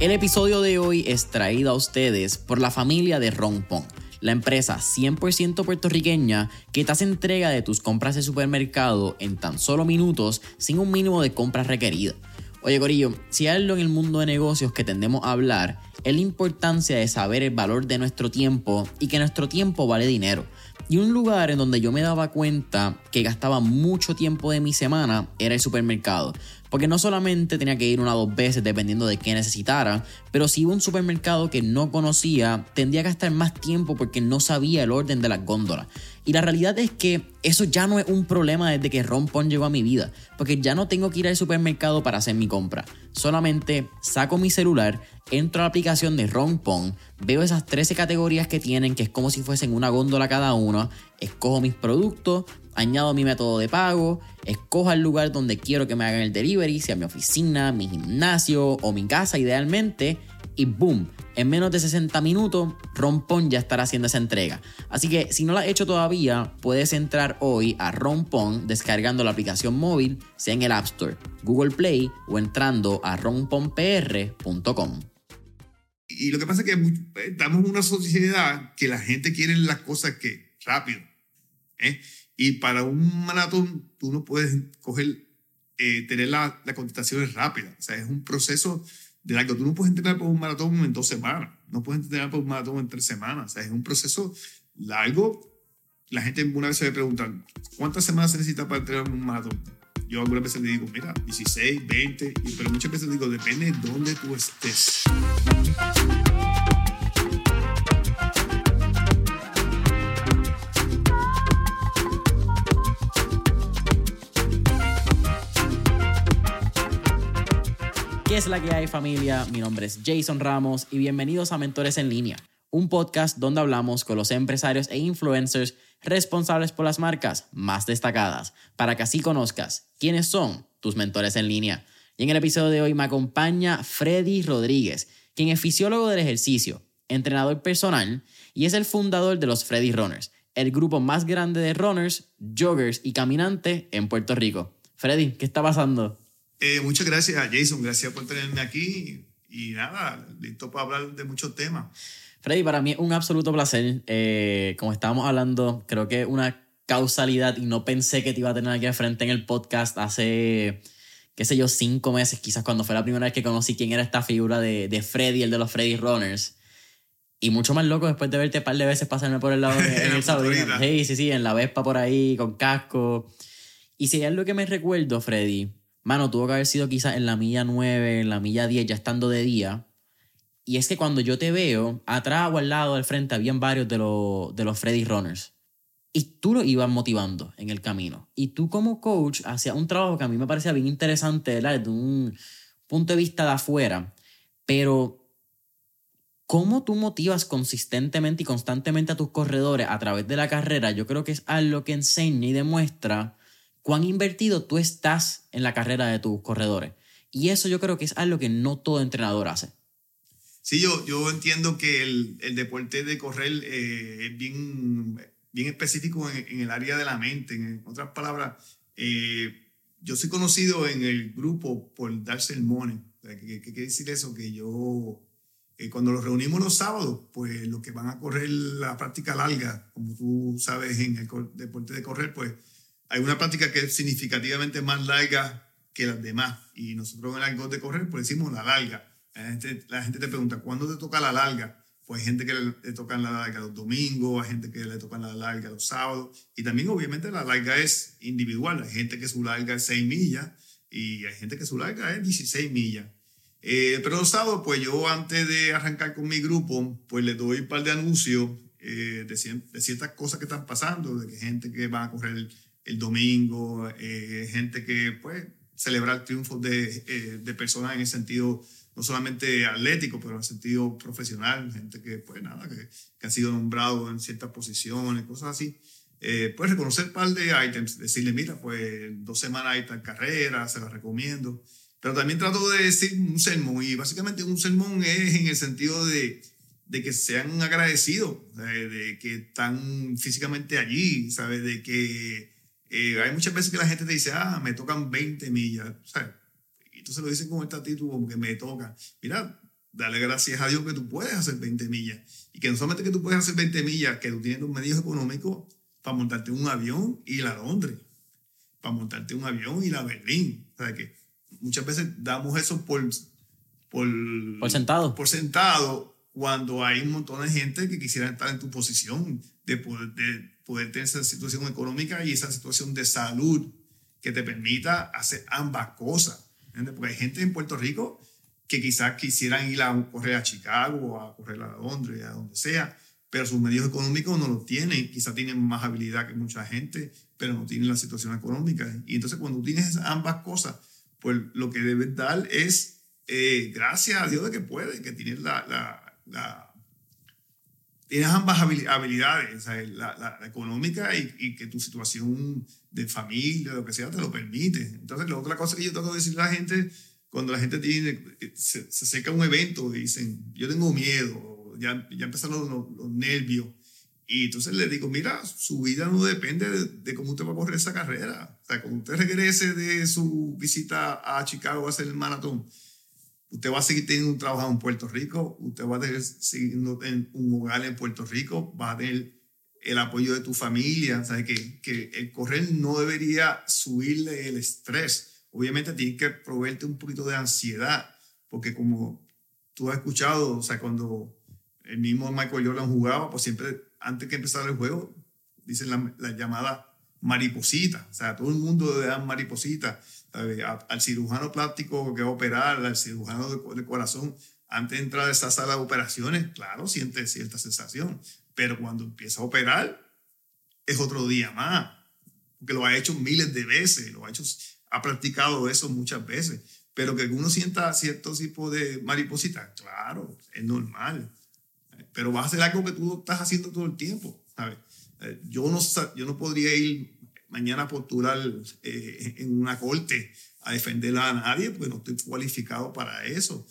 El episodio de hoy es traído a ustedes por la familia de Rompón, la empresa 100% puertorriqueña que te hace entrega de tus compras de supermercado en tan solo minutos sin un mínimo de compras requeridas. Oye Corillo, si hay algo en el mundo de negocios que tendemos a hablar, es la importancia de saber el valor de nuestro tiempo y que nuestro tiempo vale dinero. Y un lugar en donde yo me daba cuenta que gastaba mucho tiempo de mi semana era el supermercado. Porque no solamente tenía que ir una o dos veces dependiendo de qué necesitara, pero si iba a un supermercado que no conocía, tendría que gastar más tiempo porque no sabía el orden de las góndolas. Y la realidad es que eso ya no es un problema desde que Rompon llegó a mi vida, porque ya no tengo que ir al supermercado para hacer mi compra. Solamente saco mi celular, entro a la aplicación de Rompon, veo esas 13 categorías que tienen, que es como si fuesen una góndola cada una, escojo mis productos, añado mi método de pago, escojo el lugar donde quiero que me hagan el delivery, sea mi oficina, mi gimnasio o mi casa idealmente, y boom, en menos de 60 minutos, Rompon ya estará haciendo esa entrega. Así que si no la has hecho todavía, puedes entrar hoy a Rompon descargando la aplicación móvil, sea en el App Store, Google Play o entrando a romponpr.com. Y lo que pasa es que estamos en una sociedad que la gente quiere las cosas que rápido. ¿eh? Y para un maratón, tú no puedes coger, eh, tener las la contestaciones rápidas. O sea, es un proceso de largo. Tú no puedes entrenar por un maratón en dos semanas. No puedes entrenar por un maratón en tres semanas. O sea, es un proceso largo. La gente una vez se me pregunta, ¿cuántas semanas se necesita para entrenar un maratón? Yo algunas veces le digo, mira, 16, 20, pero muchas veces digo, depende de dónde tú estés. ¿Qué es la que hay familia? Mi nombre es Jason Ramos y bienvenidos a Mentores en línea, un podcast donde hablamos con los empresarios e influencers responsables por las marcas más destacadas, para que así conozcas quiénes son tus mentores en línea. Y en el episodio de hoy me acompaña Freddy Rodríguez, quien es fisiólogo del ejercicio, entrenador personal y es el fundador de los Freddy Runners, el grupo más grande de runners, joggers y caminantes en Puerto Rico. Freddy, ¿qué está pasando? Eh, muchas gracias, Jason. Gracias por tenerme aquí. Y nada, listo para hablar de muchos temas. Freddy, para mí es un absoluto placer. Eh, como estábamos hablando, creo que una causalidad y no pensé que te iba a tener aquí al frente en el podcast hace, qué sé yo, cinco meses, quizás cuando fue la primera vez que conocí quién era esta figura de, de Freddy, el de los Freddy Runners. Y mucho más loco después de verte un par de veces pasarme por el lado de, en el Sí, sí, sí, en la Vespa por ahí, con casco. Y si hay algo que me recuerdo, Freddy, mano, tuvo que haber sido quizás en la milla 9, en la milla 10, ya estando de día. Y es que cuando yo te veo, atrás o al lado, al frente, habían varios de, los, de los Freddy Runners. Y tú lo ibas motivando en el camino. Y tú como coach hacías un trabajo que a mí me parecía bien interesante, ¿verdad? Desde un punto de vista de afuera. Pero, ¿cómo tú motivas consistentemente y constantemente a tus corredores a través de la carrera? Yo creo que es algo que enseña y demuestra cuán invertido tú estás en la carrera de tus corredores. Y eso yo creo que es algo que no todo entrenador hace. Sí, yo, yo entiendo que el, el deporte de correr eh, es bien, bien específico en, el área de la mente. En otras palabras, eh, yo soy conocido en el grupo por dar sermones. ¿Qué, quiere decir eso? Que yo, eh, cuando nos reunimos los sábados, pues los que van a correr la práctica larga, como tú sabes en el deporte de correr, pues hay una práctica que es significativamente más larga que las demás. Y nosotros en el de correr, pues decimos la larga. La gente, la gente te pregunta, ¿cuándo te toca la larga? Pues hay gente que le, toca la larga los domingos, hay gente que le toca la larga los sábados. Y también, obviamente, la larga es individual. Hay gente que su larga es 6 millas y hay gente que su larga es 16 millas. Eh, pero los sábados, pues yo antes de arrancar con mi grupo, pues le doy un par de anuncios eh, de, de, ciertas cosas que están pasando, de que gente que va a correr el domingo, eh, gente que pues celebrar triunfos de, eh, de personas en el sentido no solamente atlético, pero en el sentido profesional, gente que pues nada, que, que han sido nombrados en ciertas posiciones, cosas así. Eh, pues reconocer un par de items, decirle, mira, pues dos semanas hay tal carrera, se la recomiendo. Pero también trato de decir un sermón, y básicamente un sermón es en el sentido de, de que sean agradecidos, de, de que están físicamente allí, ¿sabes? De que eh, hay muchas veces que la gente te dice, ah, me tocan 20 millas. entonces lo dicen con esta actitud como que me toca. Mira, dale gracias a Dios que tú puedes hacer 20 millas. Y que no solamente que tú puedes hacer 20 millas, que tú tienes los medios económicos para montarte un avión y ir a Londres, para montarte un avión y ir a Berlín. O sea, que muchas veces damos eso por, por, por sentado. Por sentado cuando hay un montón de gente que quisiera estar en tu posición de poder, de poder tener esa situación económica y esa situación de salud que te permita hacer ambas cosas. Porque hay gente en Puerto Rico que quizás quisieran ir a correr a Chicago, a correr a Londres, a donde sea, pero sus medios económicos no los tienen. Quizás tienen más habilidad que mucha gente, pero no tienen la situación económica. Y entonces cuando tienes ambas cosas, pues lo que debes dar es eh, gracias a Dios de que puedes, que tienes la, la, tienes ambas habilidades, la, la, económica y, y, que tu situación de familia, lo que sea, te lo permite. Entonces, la otra cosa que yo tengo que decirle a la gente cuando la gente tiene, se, se acerca a un evento dicen, yo tengo miedo, ya, ya empezaron los, nervios, y entonces le digo, mira, su vida no depende de, cómo usted va a correr esa carrera. O sea, cuando usted regrese de su visita a Chicago a hacer el maratón, usted va a seguir teniendo un trabajo en Puerto Rico, usted va a seguir en un hogar en Puerto Rico, va a tener el apoyo de tu familia. O sea, que, que el correr no debería subirle el estrés obviamente tiene que proveerte un poquito de ansiedad, porque como tú has escuchado, o sea, cuando el mismo Michael Jordan jugaba, pues siempre antes que empezara el juego, dicen la, llamada mariposita, o sea, todo el mundo le da mariposita, al cirujano plástico que va a operar, al cirujano de, corazón, antes de entrar a esa sala de operaciones, claro, siente cierta sensación, pero cuando empieza a operar, es otro día más, porque lo ha hecho miles de veces, lo ha hecho ha practicado eso muchas veces, pero que uno sienta cierto tipo de mariposita, claro, es normal, pero va a ser algo que tú estás haciendo todo el tiempo, ¿sabes? Eh, yo no, yo no podría ir mañana postular eh, en una corte a defender a nadie porque no estoy cualificado para eso.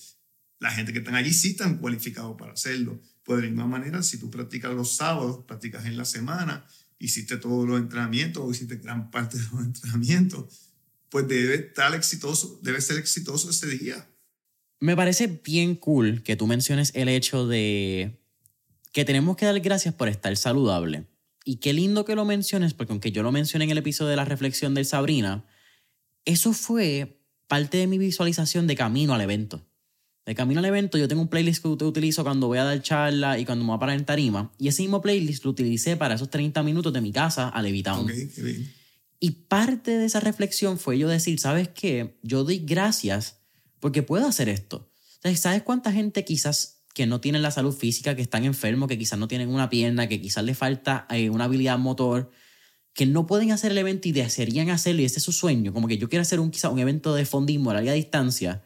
La gente que están allí sí están cualificados para hacerlo. Pues de la misma manera, si tú practicas los sábados, practicas en la semana, hiciste todos los entrenamientos o hiciste gran parte de los entrenamientos, pues debe estar exitoso, debe ser exitoso ese día. Me parece bien cool que tú menciones el hecho de que tenemos que dar gracias por estar saludable. Y qué lindo que lo menciones, porque aunque yo lo mencioné en el episodio de la reflexión del Sabrina, eso fue parte de mi visualización de camino al evento. De camino al evento, yo tengo un playlist que utilizo cuando voy a dar charla y cuando me voy a parar en tarima. Y ese mismo playlist lo utilicé para esos 30 minutos de mi casa a Levitown. Okay. Y parte de esa reflexión fue yo decir, ¿sabes qué? Yo doy gracias porque puedo hacer esto. ¿Sabes cuánta gente quizás que no tienen la salud física, que están enfermos, que quizás no tienen una pierna, que quizás les falta eh, una habilidad motor, que no pueden hacer el evento y desearían hacerlo y ese es su sueño, como que yo quiero hacer un, quizás un evento de fondismo a larga distancia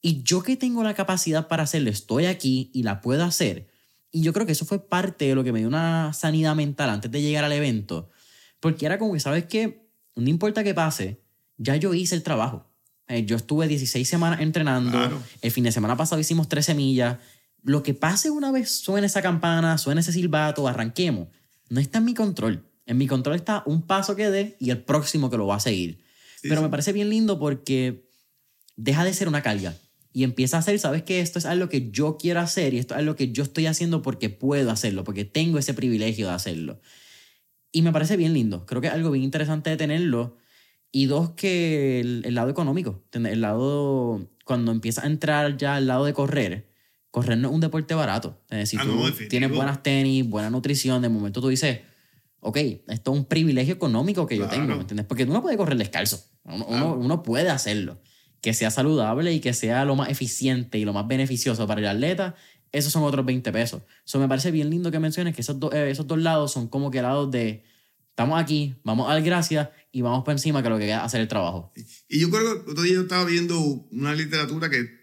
y yo que tengo la capacidad para hacerlo, estoy aquí y la puedo hacer. Y yo creo que eso fue parte de lo que me dio una sanidad mental antes de llegar al evento, porque era como que, ¿sabes qué? No importa qué pase, ya yo hice el trabajo. Eh, yo estuve 16 semanas entrenando. El fin de semana pasado hicimos 13 millas. Lo que pase una vez suene esa campana, suene ese silbato, arranquemos. No está en mi control. En mi control está un paso que dé y el próximo que lo va a seguir. Pero me parece bien lindo porque deja de ser una carga y empieza a hacer, sabes que esto es algo que yo quiero hacer y esto es algo que yo estoy haciendo porque puedo hacerlo, porque tengo ese privilegio de hacerlo. Y me parece bien lindo. Creo que es algo bien interesante de tenerlo. Y dos, que el, lado económico. El lado, cuando empieza a entrar ya al lado de correr, correr no es un deporte barato. Es decir, ah, tú tienes buenas tenis, buena nutrición, de momento tú dices, ok, esto es un privilegio económico que yo tengo, ¿me entiendes? Porque uno puede correr descalzo. Uno, uno, puede hacerlo. Que sea saludable y que sea lo más eficiente y lo más beneficioso para el atleta esos son otros 20 pesos. Eso me parece bien lindo que menciones que esos, eh, esos dos lados son como que lados de estamos aquí, vamos a dar gracias y vamos por encima que lo que queda hacer el trabajo. Y yo creo que otro día yo estaba viendo una literatura que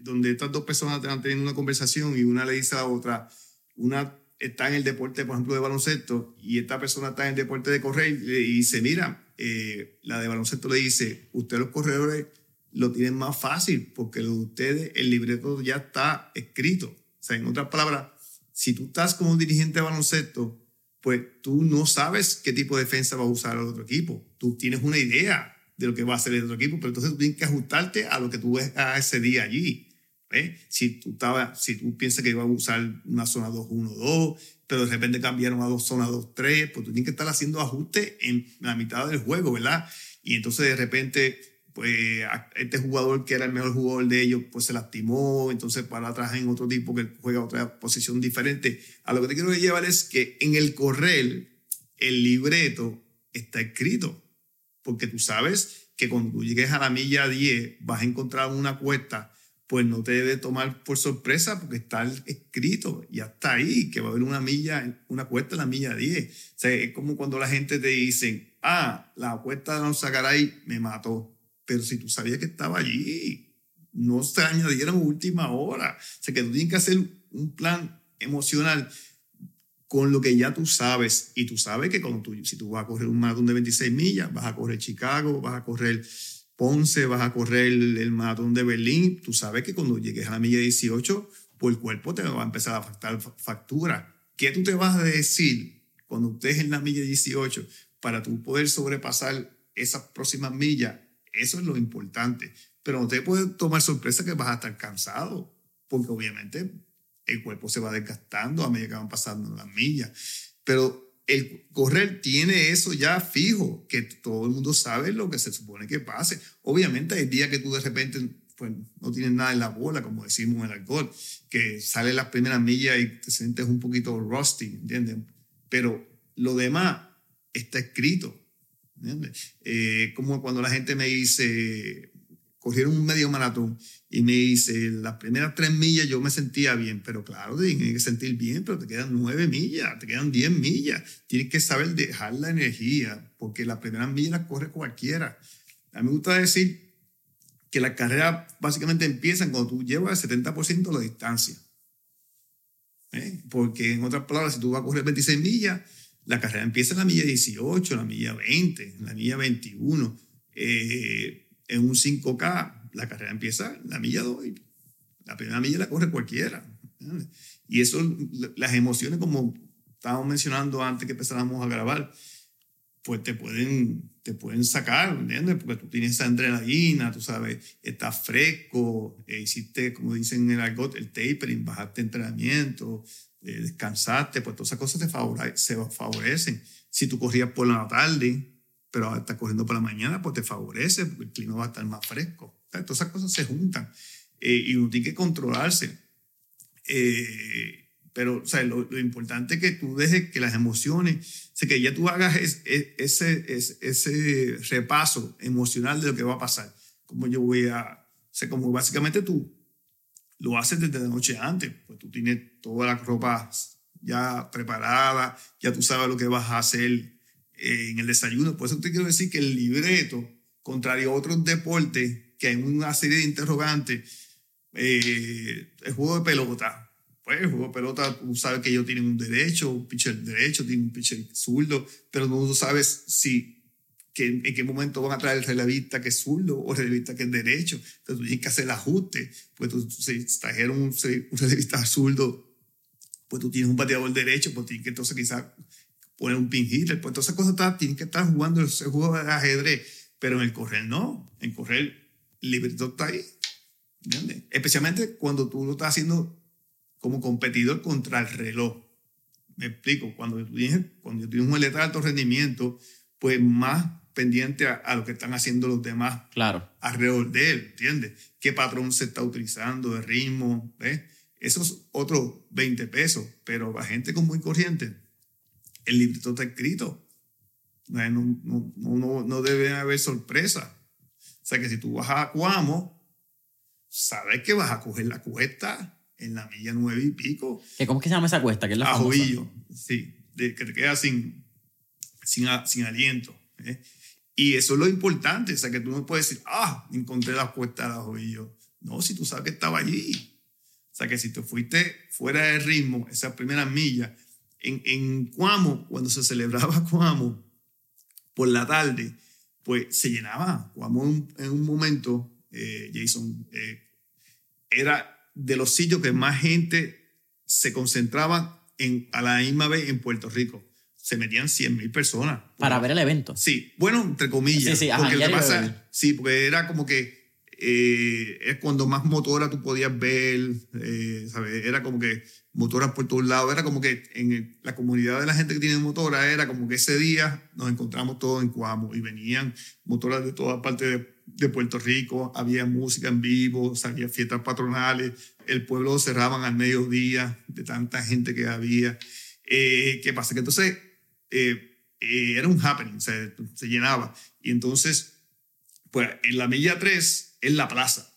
donde estas dos personas están teniendo una conversación y una le dice a la otra, una está en el deporte, por ejemplo, de baloncesto y esta persona está en el deporte de correr y le dice, mira, eh, la de baloncesto le dice, ustedes los corredores lo tienen más fácil porque lo de ustedes, el libreto ya está escrito. O sea, en otras palabras, si tú estás como un dirigente de baloncesto, pues tú no sabes qué tipo de defensa va a usar el otro equipo. Tú tienes una idea de lo que va a hacer el otro equipo, pero entonces tú tienes que ajustarte a lo que tú ves a ese día allí. Si, tú estaba, si tú piensas que iba a usar una zona 2-1-2, pero de repente cambiaron a dos zonas 2-3, pues tú tienes que estar haciendo ajustes en la mitad del juego, ¿verdad? Y entonces de repente, pues este jugador que era el mejor jugador de ellos, pues se lastimó, entonces para atrás en otro tipo que juega otra posición diferente. A lo que te quiero llevar es que en el correr, el libreto está escrito, porque tú sabes que cuando tú llegues a la milla 10 vas a encontrar una cuesta pues no te debe tomar por sorpresa porque está escrito, ya está ahí, que va a haber una milla, una cuesta en la milla 10. O sea, es como cuando la gente te dice, ah, la cuesta de los Sagaray me mató. Pero si tú sabías que estaba allí, no se añadieron última hora. O sea, que tú tienes que hacer un plan emocional con lo que ya tú sabes. Y tú sabes que cuando tú, si tú vas a correr un maratón de 26 millas, vas a correr Chicago, vas a correr Ponce, vas a correr el, maratón de Berlín, tú sabes que cuando llegues a la milla 18, pues el cuerpo te va a empezar a faltar factura. ¿Qué tú te vas a decir cuando estés en la milla 18 para tú poder sobrepasar esas próximas millas? Eso es lo importante. Pero no te puede tomar sorpresa que vas a estar cansado, porque obviamente el cuerpo se va desgastando a medida que van pasando las millas. Pero el correr tiene eso ya fijo, que todo el mundo sabe lo que se supone que pase. Obviamente hay días que tú de repente pues, no tienes nada en la bola, como decimos en el alcohol, que sale las primeras millas y te sientes un poquito rusty, ¿entiendes? Pero lo demás está escrito, ¿entiendes? Eh, como cuando la gente me dice, cogieron un medio maratón y me dice, las primeras tres millas yo me sentía bien, pero claro, tienes que sentir bien, pero te quedan nueve millas, te quedan diez millas. Tienes que saber dejar la energía, porque las primeras millas las corre cualquiera. A mí me gusta decir que las carreras básicamente empiezan cuando tú llevas el 70% de la distancia. ¿Eh? Porque en otras palabras, si tú vas a correr 26 millas, la carrera empieza en la milla 18, en la milla 20, en la milla 21. Eh, en un 5K, la carrera empieza la milla 2 la primera milla la corre cualquiera. Y eso, las emociones, como estábamos mencionando antes que empezáramos a grabar, pues te pueden, te pueden sacar, ¿entiendes? Porque tú tienes esa adrenalina, tú sabes, estás fresco, eh, hiciste, como dicen en el argot, el tapering, bajaste entrenamiento, eh, descansaste, pues todas esas cosas te se favorecen. Si tú corrías por la tarde, pero está corriendo por la mañana, pues te favorece, porque el clima va a estar más fresco. Todas esas cosas se juntan eh, y uno tiene que controlarse. Eh, pero o sea, lo, importante es que tú dejes que las emociones, o que ya tú hagas ese, ese, ese, repaso emocional de lo que va a pasar. Como yo voy a, o sea, como básicamente tú lo haces desde la noche antes, pues tú tienes toda la ropa ya preparada, ya tú sabes lo que vas a hacer en el desayuno. Por eso te quiero decir que el libreto, contrario a otros deportes, que hay una serie de interrogantes, eh, el juego de pelota. Pues el juego de pelota, tú sabes que ellos tienen un derecho, un pitcher derecho, tienen un pitcher zurdo, pero no sabes si que, en qué momento van a traer el relevista que es zurdo o el relevista que es derecho. Entonces tú tienes que hacer el ajuste. Pues tú, si trajeron un, un relevista zurdo, pues tú tienes un bateador derecho, pues tienes que entonces quizás poner un pin hitter, pues todas esas cosas tienen que estar jugando ese juego de ajedrez, pero en el correr no, en correr el libreto está ahí, ¿entiendes? Especialmente cuando tú lo estás haciendo como competidor contra el reloj. Me explico, cuando tú tienes, cuando tienes un atleta de alto rendimiento, pues más pendiente a, lo que están haciendo los demás claro. alrededor de él, ¿entiendes? ¿Qué patrón se está utilizando de ritmo? ¿ves? Eso es otro 20 pesos, pero la gente con muy corriente el libreto está escrito. No, no, no, no, debe haber sorpresa. O sea que si tú vas a Cuamo, sabes que vas a coger la cuesta en la milla nueve y pico. ¿Cómo es que se llama esa cuesta? que es la Ajoillo, sí, de, que te quedas sin, sin, sin aliento. ¿eh? Y eso es lo importante, o sea que tú no puedes decir, ah, encontré la cuesta de Ajoillo. No, si tú sabes que estaba allí. O sea que si te fuiste fuera de ritmo, esa primera milla, en, en Cuamo, cuando se celebraba Cuamo por la tarde, pues se llenaba. Cuamo en, un momento, eh, Jason, eh, era de los sitios que más gente se concentraba en, a la misma vez en Puerto Rico. Se metían 100 mil personas. Para ver el evento. Sí, bueno, entre comillas. Sí, sí, ajá, porque pasa, sí, porque era como que eh, es cuando más motoras tú podías ver, eh, ¿sabes? Era como que motoras por todos lados, era como que en la comunidad de la gente que tiene motoras, era como que ese día nos encontramos todos en Cuamo y venían motoras de todas partes de, Puerto Rico, había música en vivo, había fiestas patronales, el pueblo lo cerraban al mediodía de tanta gente que había. Eh, ¿Qué pasa? Que entonces eh, era un happening, o sea, se llenaba. Y entonces, pues en la milla 3 es la plaza.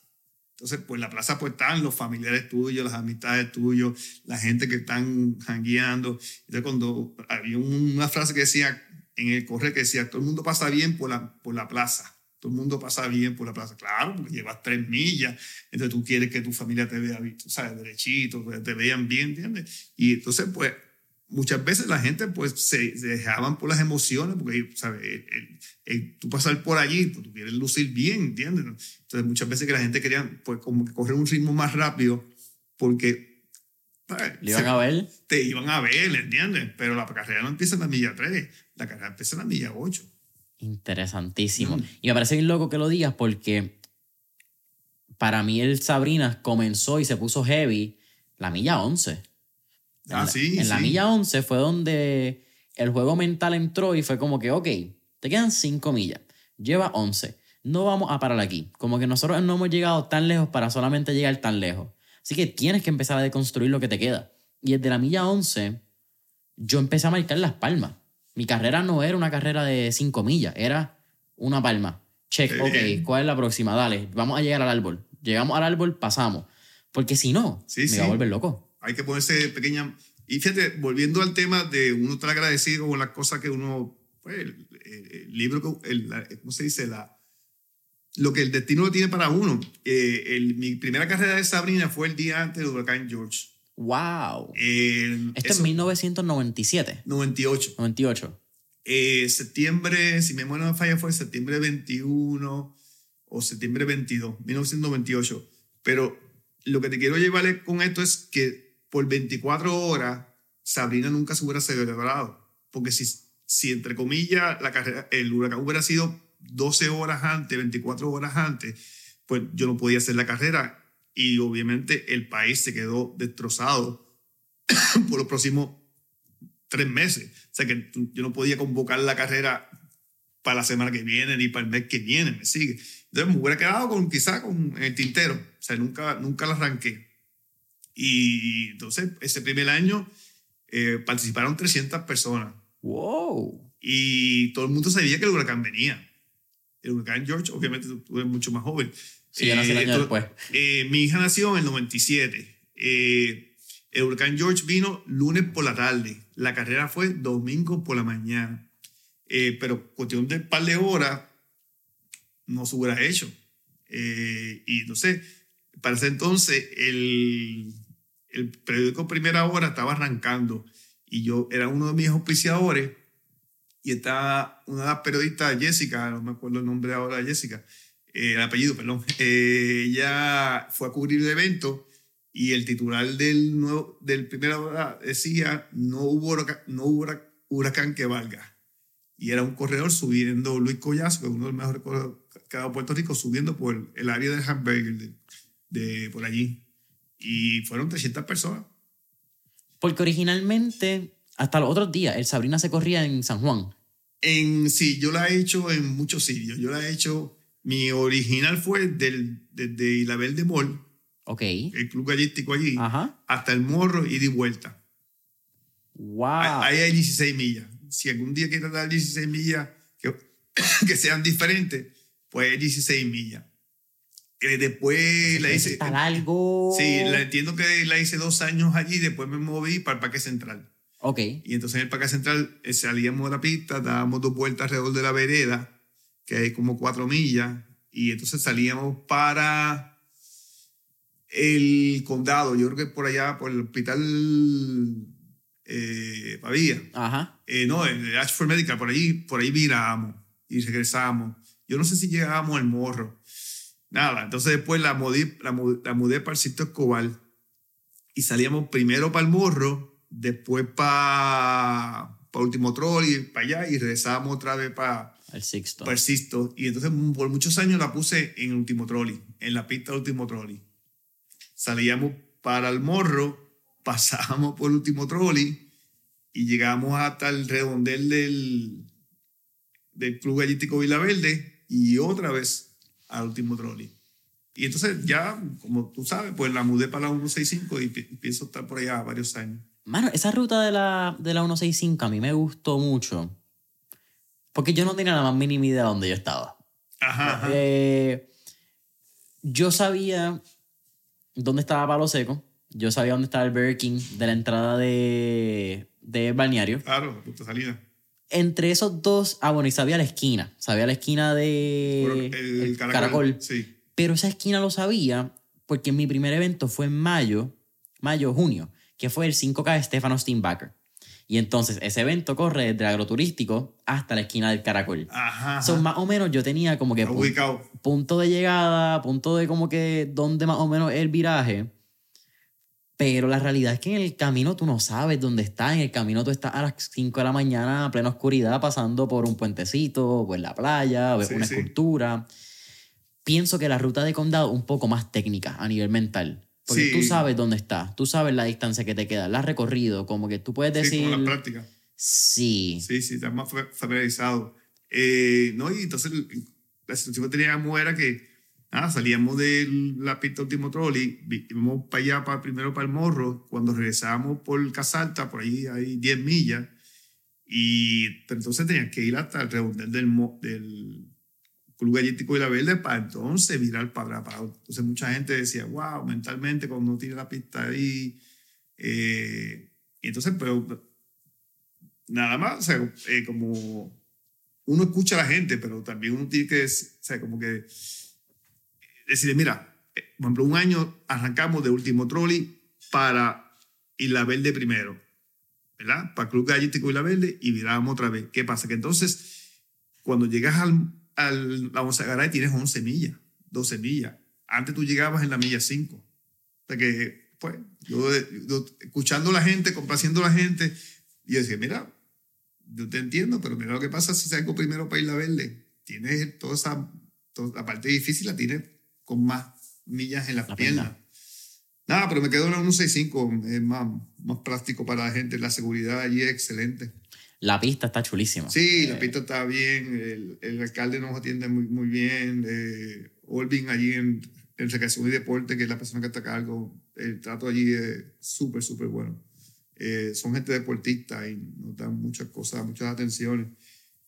Entonces, pues la plaza pues están los familiares tuyos, las amistades tuyos, la gente que están jangueando. Entonces, cuando había una frase que decía en el correo que decía, todo el mundo pasa bien por la, por la plaza. Todo el mundo pasa bien por la plaza. Claro, porque llevas tres millas. Entonces tú quieres que tu familia te vea, tú sabes, derechito, que te vean bien, ¿entiendes? Y entonces, pues, muchas veces la gente pues se, se dejaban por las emociones, porque, ¿sabes? El- tú pasar por allí, pues tú quieres lucir bien, ¿entiendes? Entonces muchas veces que la gente quería pues como que correr un ritmo más rápido porque ¿sabes? ¿Lo iban Se- a ver? te iban a ver, ¿entiendes? Pero la carrera no empieza en la milla 3, la carrera empieza en la milla 8. Interesantísimo. Mm. Y me parece bien loco que lo digas porque para mí el Sabrina comenzó y se puso heavy la milla 11. En Ah, la- sí, En la sí. milla 11 fue donde el juego mental entró y fue como que, ok, te quedan 5 millas, lleva 11, no vamos a parar aquí. Como que nosotros no hemos llegado tan lejos para solamente llegar tan lejos. Así que tienes que empezar a deconstruir lo que te queda. Y desde la milla 11, yo empecé a marcar las palmas. Mi carrera no era una carrera de 5 millas, era una palma. Check, ok. ¿cuál es la próxima? Dale, vamos a llegar al árbol. Llegamos al árbol, pasamos. Porque si no, Sí, me sí. va a volver loco. Hay que ponerse pequeña... Y fíjate, volviendo al tema de uno estar agradecido con las cosas que uno... Pues, el, el libro, el, la- ¿cómo se dice? La, lo que el destino tiene para uno. Eh, el- mi primera carrera de Sabrina fue el día antes del huracán George. ¡Wow! Eh, Esto es 1997, 98. 98. Eh, septiembre, si mi memoria no me falla, fue septiembre 21 o septiembre 22, 1998. Pero lo que te quiero llevar con esto es que por 24 horas Sabrina nunca se hubiera celebrado. Porque si, si entre comillas, la carrera, el huracán hubiera sido 12 horas antes, 24 horas antes, pues yo no podía hacer la carrera. Y obviamente el país se quedó destrozado por los próximos tres meses. O sea que yo no podía convocar la carrera para la semana que viene ni para el mes que viene, me sigue. Entonces me hubiera quedado con quizá con el tintero. O sea, nunca, nunca la arranqué. Y entonces ese primer año eh, participaron 300 personas ¡Wow! y todo el mundo sabía que el huracán venía. El huracán George, obviamente tú, eres mucho más joven. Sí, yo nací el Eh, año después. eh, mi hija nació en el 97. Eh, el huracán George vino lunes por la tarde. La carrera fue domingo por la mañana. Eh, pero cuestión de un par de horas no se hubiera hecho. Eh, y entonces, para ese entonces, el, el periódico Primera Hora estaba arrancando y yo era uno de mis auspiciadores y estaba una periodistas, Jessica, no me acuerdo el nombre ahora Jessica, eh, el apellido, perdón, eh, ella fue a cubrir el evento y el titular del, nuevo, del Primera Hora decía, no hubo, huracán, no hubo hura- huracán que valga. Y era un corredor subiendo, Luis Collazo, que es uno de los mejores corredores que ha dado Puerto Rico, subiendo por el área de Hamburger, de, de por allí. Y fueron 300 personas. Porque originalmente, hasta los otros días, el Sabrina se corría en San Juan. En, sí, yo la he hecho en muchos sitios. Yo la he hecho, mi original fue del, desde Isla Verde Mall, Ok. el club gallístico allí, Ajá. hasta el morro y de vuelta. ¡Wow! Ahí hay 16 millas. Si algún día quieres dar 16 millas que, que sean diferentes, pues hay 16 millas. Eh, después la hice. Está largo. Sí, la, entiendo que la hice dos años allí, después me moví para el Parque Central. Ok. Y entonces en el Parque Central eh, salíamos de la pista, dábamos dos vueltas alrededor de la vereda, que hay como cuatro millas, y entonces salíamos para el condado, yo creo que por allá, por el hospital eh, Pavía. Ajá. Eh, no, el Ashford Medical, por ahí, por ahí virábamos y regresamos. Yo no sé si llegábamos al morro. Nada, entonces después la, mudé, la, la mudé para el sitio Escobar y salíamos primero para el morro, después para para último trolley, para allá, y regresábamos otra vez para El Sixto. para el. Y entonces por muchos años la puse en último trolley, en la pista del último trolley. Salíamos para el morro, pasábamos por último trolley y llegamos hasta el redondel del, del Club Gallístico Vila Verde y otra vez al último trolley. Y entonces ya, como tú sabes, pues la mudé para la 165 y pi- pienso estar por allá varios años. Mano, esa ruta de la, de la 165 a mí me gustó mucho. Porque yo no tenía la más mínima idea de dónde yo estaba. Ajá, ajá. Eh, yo sabía dónde estaba Palo Seco. Yo sabía dónde estaba el Burger King de la entrada de, de balneario. Claro, puta salida. Entre esos dos, ah, bueno, y sabía la esquina. Sabía la esquina de el, el caracol. caracol. Sí. Pero esa esquina lo sabía porque mi primer evento fue en mayo, mayo, junio, que fue el 5K de Stefano Steinbacher. Y entonces ese evento corre desde el agroturístico hasta la esquina del caracol. Ajá. So, más o menos yo tenía como que pu- punto de llegada, punto de como que dónde más o menos el viraje. Pero la realidad es que en el camino tú no sabes dónde estás. En el camino tú estás a las 5 de la mañana, a plena oscuridad, pasando por un puentecito, por la playa, ves Sí, una sí. escultura. Pienso que la ruta de condado es un poco más técnica a nivel mental. Porque Sí. tú sabes dónde estás, tú sabes la distancia que te queda, la has recorrido, como que tú puedes Sí, decir... como la práctica. sí, Sí, sí, está más fa- familiarizado. Eh, no, y entonces la situación que teníamos era que nada, salíamos de la pista último trolley, vi- íbamos para allá, para, primero para el morro, cuando regresábamos por Casalta, por ahí hay 10 millas, y pero entonces tenían que ir hasta el redondel del, del Club Gallístico y la Verde para entonces virar para atrás. Entonces mucha gente decía, wow, mentalmente cuando uno tiene la pista ahí, eh, y entonces, pero nada más, o sea, eh, como uno escucha a la gente, pero también uno tiene que, o sea, como que decirle, mira, eh, por ejemplo, un año arrancamos de último trolley para Isla Verde primero, ¿verdad? Para Club Gallístico Isla Verde y virábamos otra vez. ¿Qué pasa? Que entonces, cuando llegas al, al la Gonzagaray tienes 11 millas, 12 millas. Antes tú llegabas en la milla 5. O sea que, pues, yo, yo escuchando a la gente, complaciendo a la gente, y yo decía, mira, yo te entiendo, pero mira lo que pasa si salgo primero para Isla Verde. Tienes toda esa, toda la parte difícil la tienes con más millas en las La piernas. pierna. Nada, pero me quedo en la 165, es más, más práctico para la gente, la seguridad allí es excelente. la pista está chulísima. Sí, la Eh, pista está bien, el, el alcalde nos atiende muy, muy bien, eh, Olvin allí en, en Recreación y Deporte, que es la persona que está a cargo, el trato allí es súper, súper bueno. Eh, son gente deportista y nos dan muchas cosas, muchas atenciones.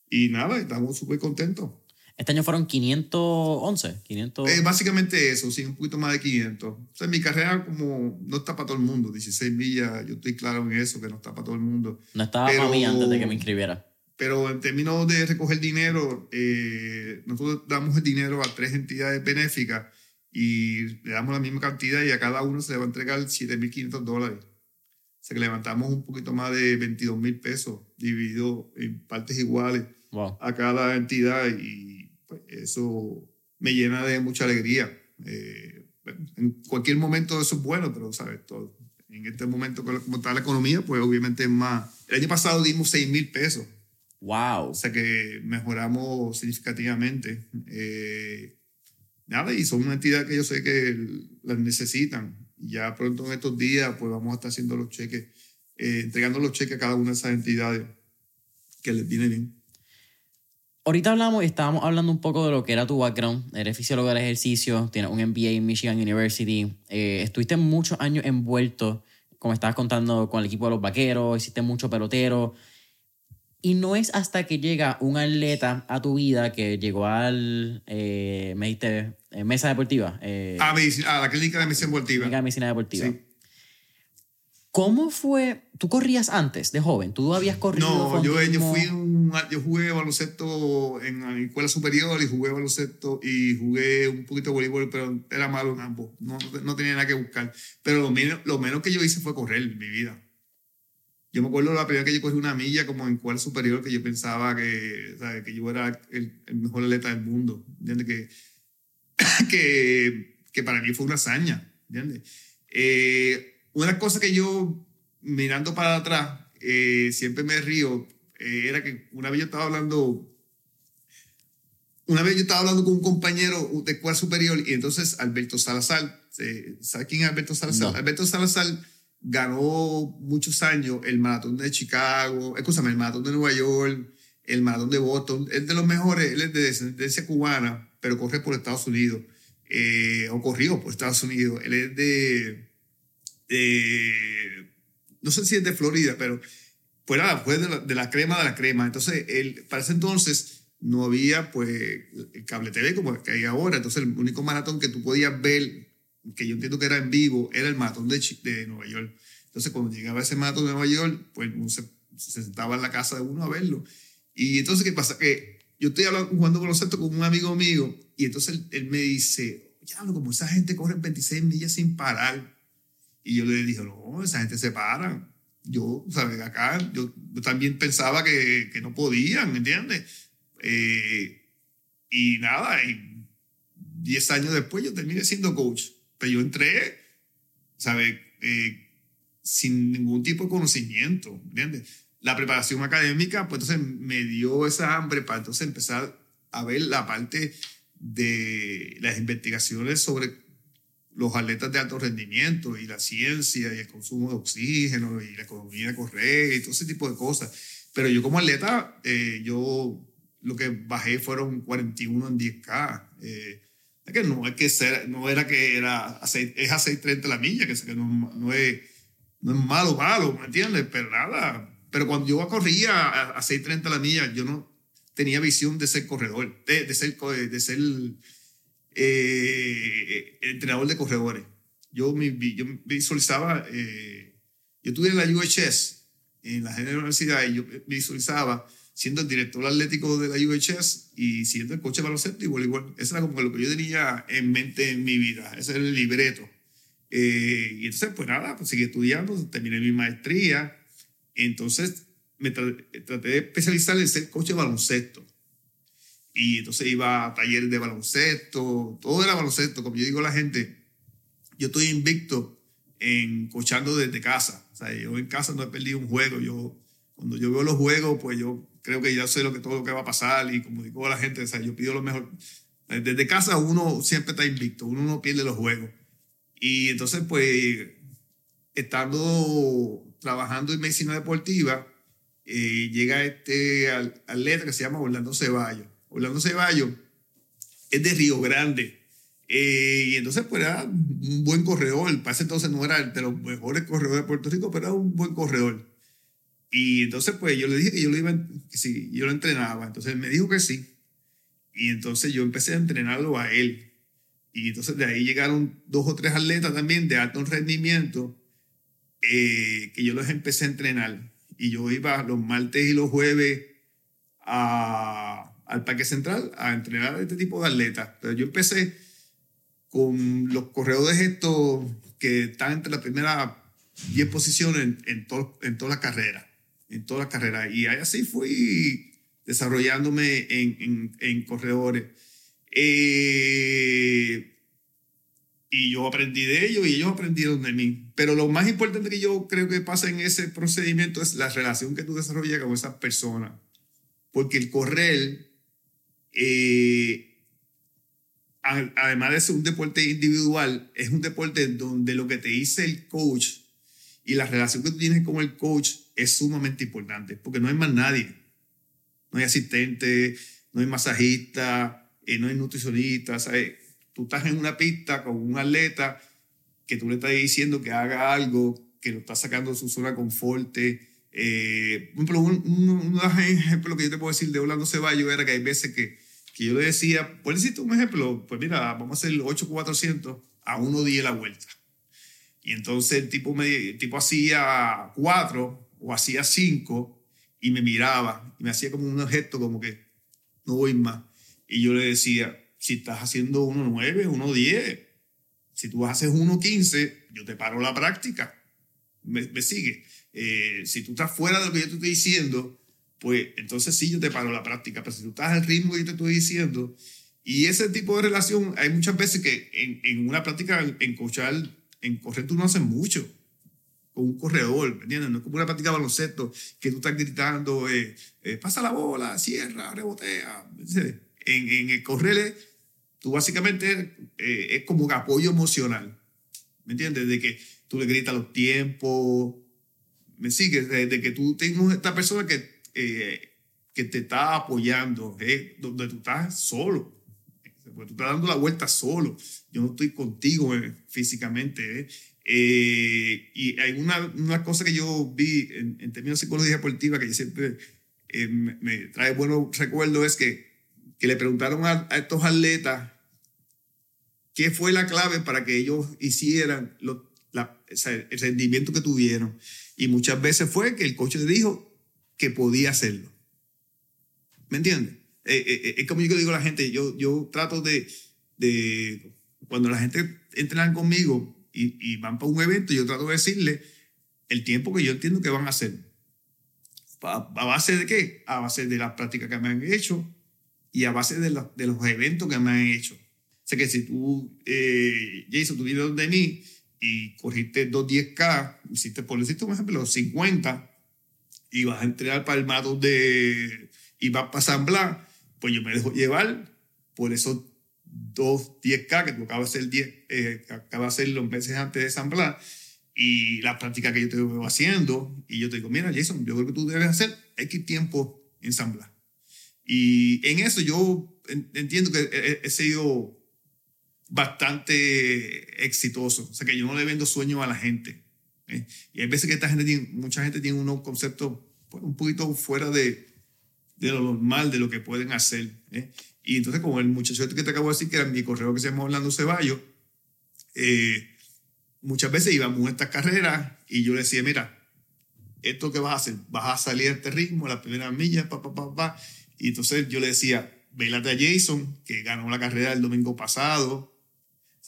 Y nada, estamos súper contentos. Este año fueron 511, 500... Eh, básicamente eso, sí, un poquito más de 500. O sea, mi carrera como no está para todo el mundo, 16 millas, yo estoy claro en eso, que no está para todo el mundo. no estaba pero- para mí antes de que me inscribiera. Pero en términos de recoger dinero, eh, nosotros damos el dinero a tres entidades benéficas y le damos la misma cantidad y a cada uno se le va a entregar 7.500 dólares. O sea que levantamos un poquito más de 22 mil pesos dividido en partes iguales Wow. a cada entidad y pues, eso me llena de mucha alegría. Eh, en cualquier momento eso es bueno, pero sabes, todo. En este momento, como está la economía, pues obviamente es más. El año pasado dimos 6 mil pesos. Wow. O sea que mejoramos significativamente. Eh, nada, y son una entidad que yo sé que las necesitan. Ya pronto en estos días, pues vamos a estar haciendo los cheques, eh, entregando los cheques a cada una de esas entidades que les viene bien. Ahorita hablamos y estábamos hablando un poco de lo que era tu background. Eres fisiólogo del ejercicio, tienes un MBA en Michigan University. eh, estuviste muchos años envuelto, como estabas contando, con el equipo de los vaqueros, hiciste mucho pelotero. Y no es hasta que llega un atleta a tu vida que llegó al, eh, me dijiste, eh, mesa deportiva. Eh, A, medicina- a la clínica de medicina deportiva. clínica de medicina deportiva. Sí. ¿Cómo fue? ¿Tú corrías antes de joven? ¿Tú habías corrido? No, yo, yo, fondismo? fui un, yo jugué baloncesto en la escuela superior y jugué baloncesto y jugué un poquito de voleibol, pero era malo en ambos. No, no tenía nada que buscar. Pero lo menos, lo menos que yo hice fue correr en mi vida. Yo me acuerdo la primera vez que yo cogí una milla como en escuela superior que yo pensaba que, ¿sabes? que yo era el, el mejor atleta del mundo. ¿Entiendes? Que, que, que para mí fue una hazaña. ¿Entiendes? Eh, una cosa que yo, mirando para atrás, eh, siempre me río eh, era que una vez yo estaba hablando, una vez yo estaba hablando con un compañero de escuela superior y entonces Alberto Salazar, ¿sabe quién es Alberto Salazar? Alberto Salazar ganó muchos años el maratón de Chicago, escúchame, el maratón de Nueva York, el maratón de Boston, es de los mejores, él es de descendencia cubana, pero corre por Estados Unidos, eh, o corrió por Estados Unidos, él es de, no sé si es de Florida, pero fue de la, crema de la crema, entonces él, para ese entonces no había pues el cable TV como que hay ahora, entonces el único maratón que tú podías ver que yo entiendo que era en vivo, era el maratón de, de Nueva York. Entonces, cuando llegaba ese maratón de Nueva York, pues uno se, sentaba en la casa de uno a verlo. Y entonces, ¿qué pasa? Que yo estoy hablando, jugando baloncesto con un amigo mío, y entonces él, me dice, ya, como esa gente corre 26 millas sin parar. Y yo le dije, no, esa gente se para. Yo, ¿sabes? Acá, yo, también pensaba que, que, no podían, ¿me entiendes? Eh, y nada, y 10 años después yo terminé siendo coach. Pero yo entré, ¿sabes? Eh, sin ningún tipo de conocimiento, ¿entiendes? La preparación académica, pues entonces me dio esa hambre para entonces empezar a ver la parte de las investigaciones sobre los atletas de alto rendimiento y la ciencia y el consumo de oxígeno y la economía correcta y todo ese tipo de cosas. Pero yo como atleta, eh, yo lo que bajé fueron 41 en 10K. Eh, es que no, es que ser, no era que era es a 6.30 la milla, que, que no, no, es, no es malo, malo, ¿me entiendes? Pero nada. Pero cuando yo corría a, a 6.30 la milla, yo no tenía visión de ser corredor, de, de ser, de ser eh, entrenador de corredores. Yo me, yo visualizaba, eh, yo estuve en la UHS, en la General Universidad, y yo visualizaba siendo el director atlético de la UHS y siendo el coche de baloncesto y voleibol. Eso era como lo que yo tenía en mente en mi vida. Ese era el libreto. Eh, y entonces, pues nada, pues seguí estudiando, terminé mi maestría. Entonces, me traté de especializar en ser coche de baloncesto. Y entonces iba a talleres de baloncesto, todo era baloncesto. Como yo digo a la gente, yo estoy invicto en cochando desde casa. O sea, yo en casa no he perdido un juego. Yo, cuando yo veo los juegos, pues yo creo que ya sé lo que, todo lo que va a pasar y como digo a la gente, o sea, yo pido lo mejor. Desde casa uno siempre está invicto, uno no pierde los juegos. Y entonces, pues, estando trabajando en medicina deportiva, eh, llega este atleta que se llama Orlando Ceballos. Orlando Ceballos es de Río Grande. Eh, y entonces, pues era un buen corredor. Para ese entonces no era de los mejores corredores de Puerto Rico, pero era un buen corredor. Y entonces, pues yo le dije que yo lo iba, que sí, yo lo entrenaba. Entonces él me dijo que sí. Y entonces yo empecé a entrenarlo a él. Y entonces de ahí llegaron dos o tres atletas también de alto rendimiento eh, que yo los empecé a entrenar. Y yo iba los martes y los jueves a, al Parque Central a entrenar a este tipo de atletas. Yo empecé con los corredores estos que están entre las primeras 10 posiciones en, en, en toda la carrera en toda la carrera. Y así fui desarrollándome en, en, en corredores. Eh, y yo aprendí de ellos y ellos aprendieron de mí. Pero lo más importante que yo creo que pasa en ese procedimiento es la relación que tú desarrollas con esa persona. Porque el correr, eh, además de ser un deporte individual, es un deporte donde lo que te dice el coach y la relación que tú tienes con el coach es sumamente importante, porque no hay más nadie. No hay asistente, no hay masajista, eh, no hay nutricionista. ¿sabes? Tú estás en una pista con un atleta que tú le estás diciendo que haga algo, que lo está sacando de su zona de confort. Eh, ejemplo, un, un, ejemplo que yo te puedo decir de Orlando Ceballos era que hay veces que, que yo le decía, ¿puedes decirte un ejemplo? Pues mira, vamos a hacer el 8400 a 1.10 la vuelta. Y entonces el tipo, me, tipo hacía cuatro o hacía cinco y me miraba y me hacía como un gesto como que no voy más. Y yo le decía, si estás haciendo 1.9, 1.10, si tú haces 1.15, yo te paro la práctica. Me, me sigue. Eh, si tú estás fuera de lo que yo te estoy diciendo, pues entonces sí yo te paro la práctica. Pero si tú estás al ritmo que yo te estoy diciendo, y ese tipo de relación, hay muchas veces que en, en una práctica, en coachar en correr tú no haces mucho. con un corredor, ¿me entiendes? No es como una práctica de baloncesto que tú estás gritando, eh, eh, pasa la bola, cierra, rebotea. En, en el correr, tú básicamente eh, es como un apoyo emocional, ¿me entiendes? De que tú le gritas los tiempos, ¿me sigues? De, que tú tengas esta persona que, que te está apoyando, donde tú estás solo. Porque tú estás dando la vuelta solo. Yo no estoy contigo físicamente. ¿eh? Eh, y hay una, una, cosa que yo vi en, términos de psicología deportiva que yo siempre eh, me, trae buenos recuerdos es que, que le preguntaron a, estos atletas qué fue la clave para que ellos hicieran el rendimiento que tuvieron. Y muchas veces fue que el coach le dijo que podía hacerlo. ¿Me entiendes? Eh, es como yo digo a la gente, yo, yo trato de, de, cuando la gente entrenan conmigo, y, van para un evento, yo trato de decirle el tiempo que yo entiendo que van a hacer. ¿A, base de qué? A base de las prácticas que me han hecho y a base de, de los eventos que me han hecho. O sea que si tú, eh, Jason, tú vienes de mí y corriste 210K, hiciste, por decirte un ejemplo, los 50, y vas a entrenar para el mato de, y vas para San Blas, pues yo me dejo llevar por esos dos 10K que tú acabas de hacer, 10, eh, acabas hacer los meses antes de San Blas y la práctica que yo te veo haciendo y yo te digo, mira Jason, yo creo que tú debes hacer X tiempo en San Blas. Y en eso yo entiendo que he, sido bastante exitoso. O sea, que yo no le vendo sueños a la gente. ¿eh? Y hay veces que esta gente tiene, mucha gente tiene unos conceptos un poquito fuera de, de lo normal, de lo que pueden hacer. ¿eh? Y entonces, como el muchacho este que te acabo de decir, que era mi correo que se llama Orlando Ceballos, eh, muchas veces íbamos a estas carreras y yo le decía, mira, esto que vas a hacer, vas a salir a este ritmo, la primera milla, pa, pa, pa, pa. Y entonces yo le decía, velate a Jason, que ganó la carrera el domingo pasado.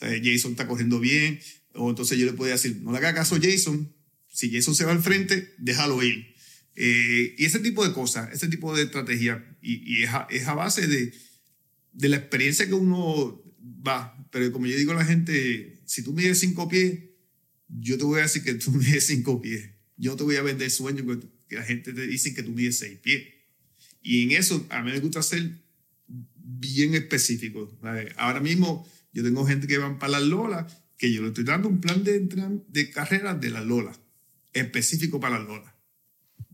Jason está corriendo bien. O entonces yo le podía decir, no le haga caso a Jason. Si Jason se va al frente, déjalo ir. Eh, y ese tipo de cosas, ese tipo de estrategia. Y, es, es a base de, de la experiencia que uno va. Pero como yo digo a la gente, si tú mides cinco pies, yo te voy a decir que tú mides cinco pies. Yo te voy a vender sueño que la gente te dice que tú mides seis pies. Y en eso a mí me gusta ser bien específico. Ahora mismo yo tengo gente que van para la Lola, que yo le estoy dando un plan de, de carrera de la Lola, específico para la Lola.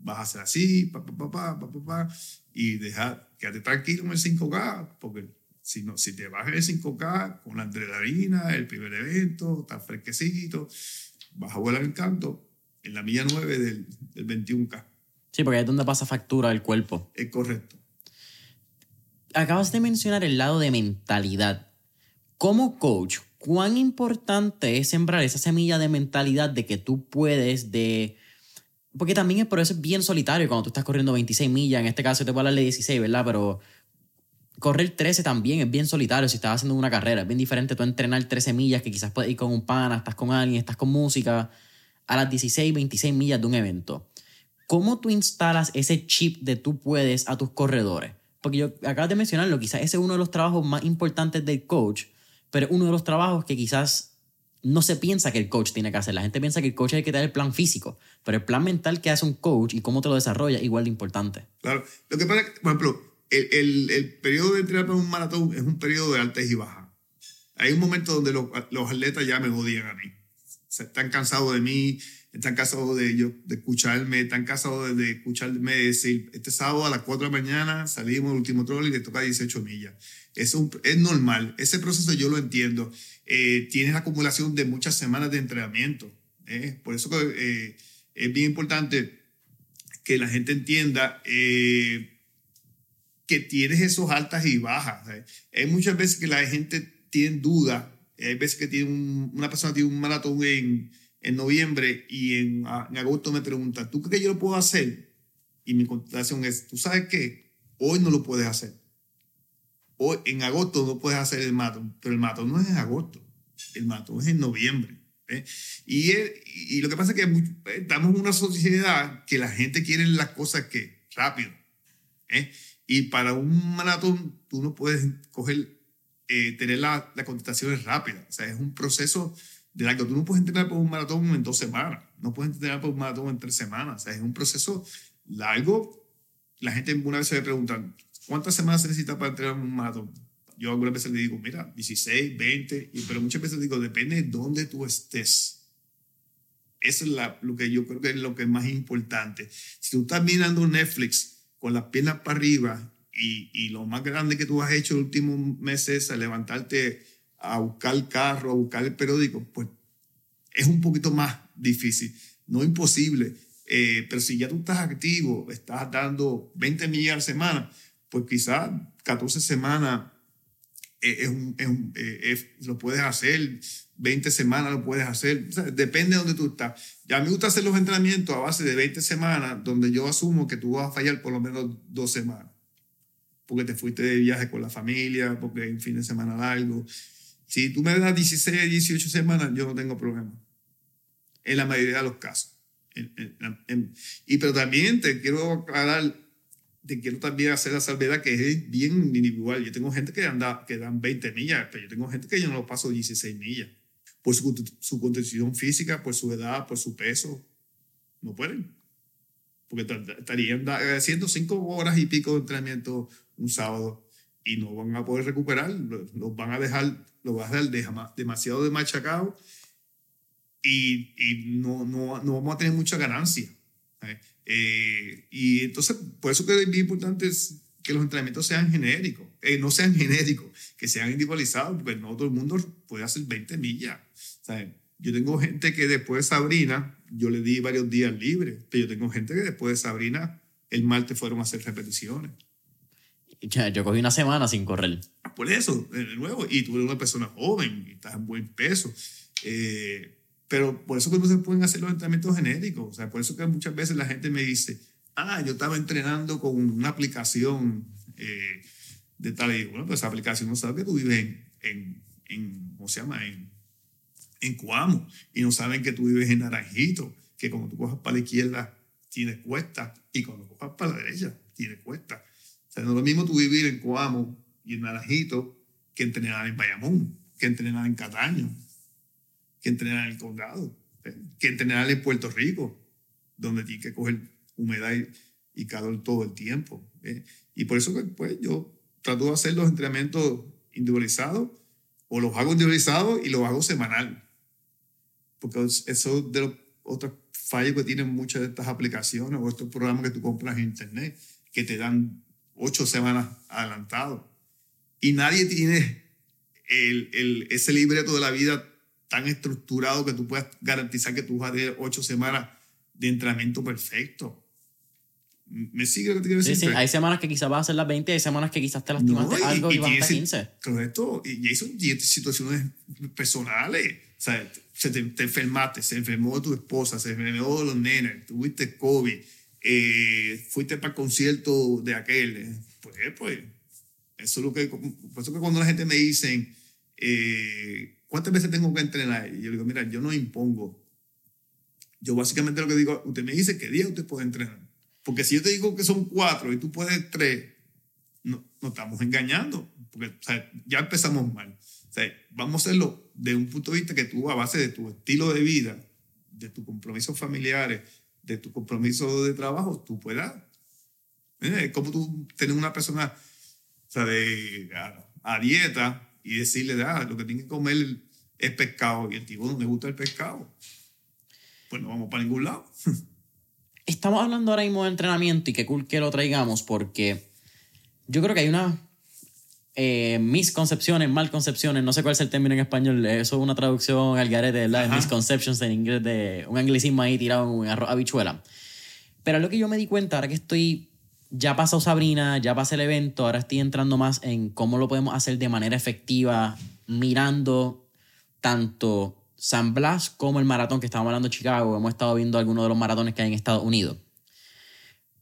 Vas a hacer así, pa, pa, pa, pa, pa, pa, y dejar quédate tranquilo en el 5K, porque si, no, si te bajas el 5K con la adrenalina, el primer evento, estás fresquecito, vas a volar el canto en la milla 9 del, del 21K. Sí, porque ahí es donde pasa factura el cuerpo. Es correcto. Acabas de mencionar el lado de mentalidad. Como coach, ¿cuán importante es sembrar esa semilla de mentalidad de que tú puedes, de porque también es por eso es bien solitario cuando tú estás corriendo 26 millas. En este caso te puedo hablar de 16, ¿verdad? Pero correr 13 también es bien solitario si estás haciendo una carrera. Es bien diferente tú entrenar 13 millas que quizás puedes ir con un pana, estás con alguien, estás con música, a las 16, 26 millas de un evento. ¿Cómo tú instalas ese chip de tú puedes a tus corredores? Porque yo acabas de mencionarlo, quizás ese es uno de los trabajos más importantes del coach, pero uno de los trabajos que quizás no se piensa que el coach tiene que hacer. La gente piensa que el coach hay que tener el plan físico, pero el plan mental que hace un coach y cómo te lo desarrolla es igual de importante. Claro. Lo que pasa es que, por ejemplo, el, el, el periodo de entrenar para un maratón es un periodo de altas y bajas. Hay un momento donde los, los atletas ya me odian a mí. Están cansados de mí, están cansados de, yo, de escucharme, están cansados de, escucharme decir, este sábado a las 4 de la mañana salimos del último troll y le toca 18 millas. Es, un, es normal, ese proceso yo lo entiendo. Eh, tienes la acumulación de muchas semanas de entrenamiento. ¿eh? Por eso eh, es bien importante que la gente entienda eh, que tienes esos altas y bajas. Hay muchas veces que la gente tiene dudas. Hay veces que tiene una persona tiene un maratón en, en noviembre y en, en, agosto me pregunta, ¿tú crees que yo lo puedo hacer? Y mi contestación es, ¿tú sabes qué? Hoy no lo puedes hacer En agosto no puedes hacer el mato, pero el mato no es en agosto, el mato es en noviembre. ¿eh? Y, lo que pasa es que estamos en una sociedad que la gente quiere las cosas que rápido. ¿eh? Y para un maratón tú no puedes coger, eh, tener las la contestaciones rápidas. O sea, es un proceso de largo. Tú no puedes entrenar por un maratón en dos semanas, no puedes entrenar por un maratón en tres semanas. O sea, es un proceso largo. La gente una vez se me pregunta, ¿cuántas semanas se necesita para entrenar un maratón? Yo algunas veces le digo, mira, 16, 20, pero muchas veces digo, depende de dónde tú estés. Eso es la, lo que yo creo que es lo que es más importante. Si tú estás mirando Netflix con las piernas para arriba y, y lo más grande que tú has hecho el último mes es levantarte a buscar el carro, a buscar el periódico, pues es un poquito más difícil. No imposible, eh, pero si ya tú estás activo, estás dando 20 millas a la semana, pues quizás 14 semanas eh, es un, eh, lo puedes hacer, 20 semanas lo puedes hacer, depende de dónde tú estás. Ya me gusta hacer los entrenamientos a base de 20 semanas, donde yo asumo que tú vas a fallar por lo menos dos semanas, porque te fuiste de viaje con la familia, porque hay fin de semana largo. Si tú me das 16, 18 semanas, yo no tengo problema. En la mayoría de los casos. y pero también te quiero aclarar, te quiero también hacer la salvedad que es bien individual. Yo tengo gente que, anda, que dan 20 millas, pero yo tengo gente que yo no lo paso 16 millas. Por su, su condición física, por su edad, por su peso. No pueden. Porque estarían haciendo 5 horas y pico de entrenamiento un sábado y no van a poder recuperar, los van a dejar, los van a dejar demasiado de machacado y, y no, no, no, vamos a tener mucha ganancia. ¿eh? Eh, y entonces, por eso que es bien importante es que los entrenamientos sean genéricos, eh, no sean genéricos, que sean individualizados, porque no todo el mundo puede hacer 20 millas. Yo tengo gente que después de Sabrina, yo le di varios días libres, pero yo tengo gente que después de Sabrina, el martes fueron a hacer repeticiones. Yo cogí una semana sin correr. Por eso, de nuevo, y tú eres una persona joven y estás en buen peso. Eh, pero por eso que no se pueden hacer los entrenamientos genéricos. O sea, por eso que muchas veces la gente me dice, ah, yo estaba entrenando con una aplicación eh, de tal. Y bueno, pues esa aplicación no sabe que tú vives en, en, en ¿cómo se llama? En, en Cuamo. Y no saben que tú vives en Naranjito, que cuando tú cojas para la izquierda tiene cuesta y cuando cojas para la derecha tiene cuesta sea, no es lo mismo tú vivir en Coamo y en Naranjito que entrenar en Bayamón, que entrenar en Cataño, que entrenar en el Condado, que entrenar en Puerto Rico, donde tienes que coger humedad y, calor todo el tiempo. ¿eh? Y por eso pues, yo trato de hacer los entrenamientos individualizados o los hago individualizados y los hago semanal. Porque eso de los otros fallos que tienen muchas de estas aplicaciones o estos programas que tú compras en internet, que te dan ocho semanas adelantado. Y nadie tiene ese libreto de la vida tan estructurado que tú puedas garantizar que tú vas a tener ocho semanas de entrenamiento perfecto. ¿Me sigue lo que te quiero decir? Sí, sí, hay semanas que quizás vas a hacer las 20, hay semanas que quizás te lastimaste algo y, vas a 15. Correcto, y Jason, y situaciones personales. O sea, se te, te, enfermaste, se enfermó tu esposa, se enfermó los nenes, tuviste COVID, eh, fuiste para el concierto de aquel, pues, pues, eso es lo que, por eso que cuando la gente me dice, eh, ¿cuántas veces tengo que entrenar? Y yo digo, mira, yo no impongo. Yo básicamente lo que digo, usted me dice qué día usted puede entrenar. Porque si yo te digo que son cuatro y tú puedes tres, no, nos estamos engañando, porque ya empezamos mal. O sea, vamos a hacerlo de un punto de vista que tú, a base de tu estilo de vida, de tus compromisos familiares, de tu compromiso de trabajo, tú puedas. Es como tú tener una persona o sea, de, a, dieta y decirle, ah, lo que tiene que comer es pescado y el tipo no le gusta el pescado. Pues no vamos para ningún lado. Estamos hablando ahora mismo de entrenamiento y qué cool que lo traigamos porque yo creo que hay una eh, misconcepciones, malconcepciones, no sé cuál es el término en español, eso es una traducción al garete, ¿verdad? Misconceptions en inglés, de un anglicismo ahí tirado en arroz habichuela. Pero lo que yo me di cuenta, ahora que estoy, ya pasó Sabrina, ya pasé el evento, ahora estoy entrando más en cómo lo podemos hacer de manera efectiva, mirando tanto San Blas como el maratón que estábamos hablando de Chicago, hemos estado viendo algunos de los maratones que hay en Estados Unidos.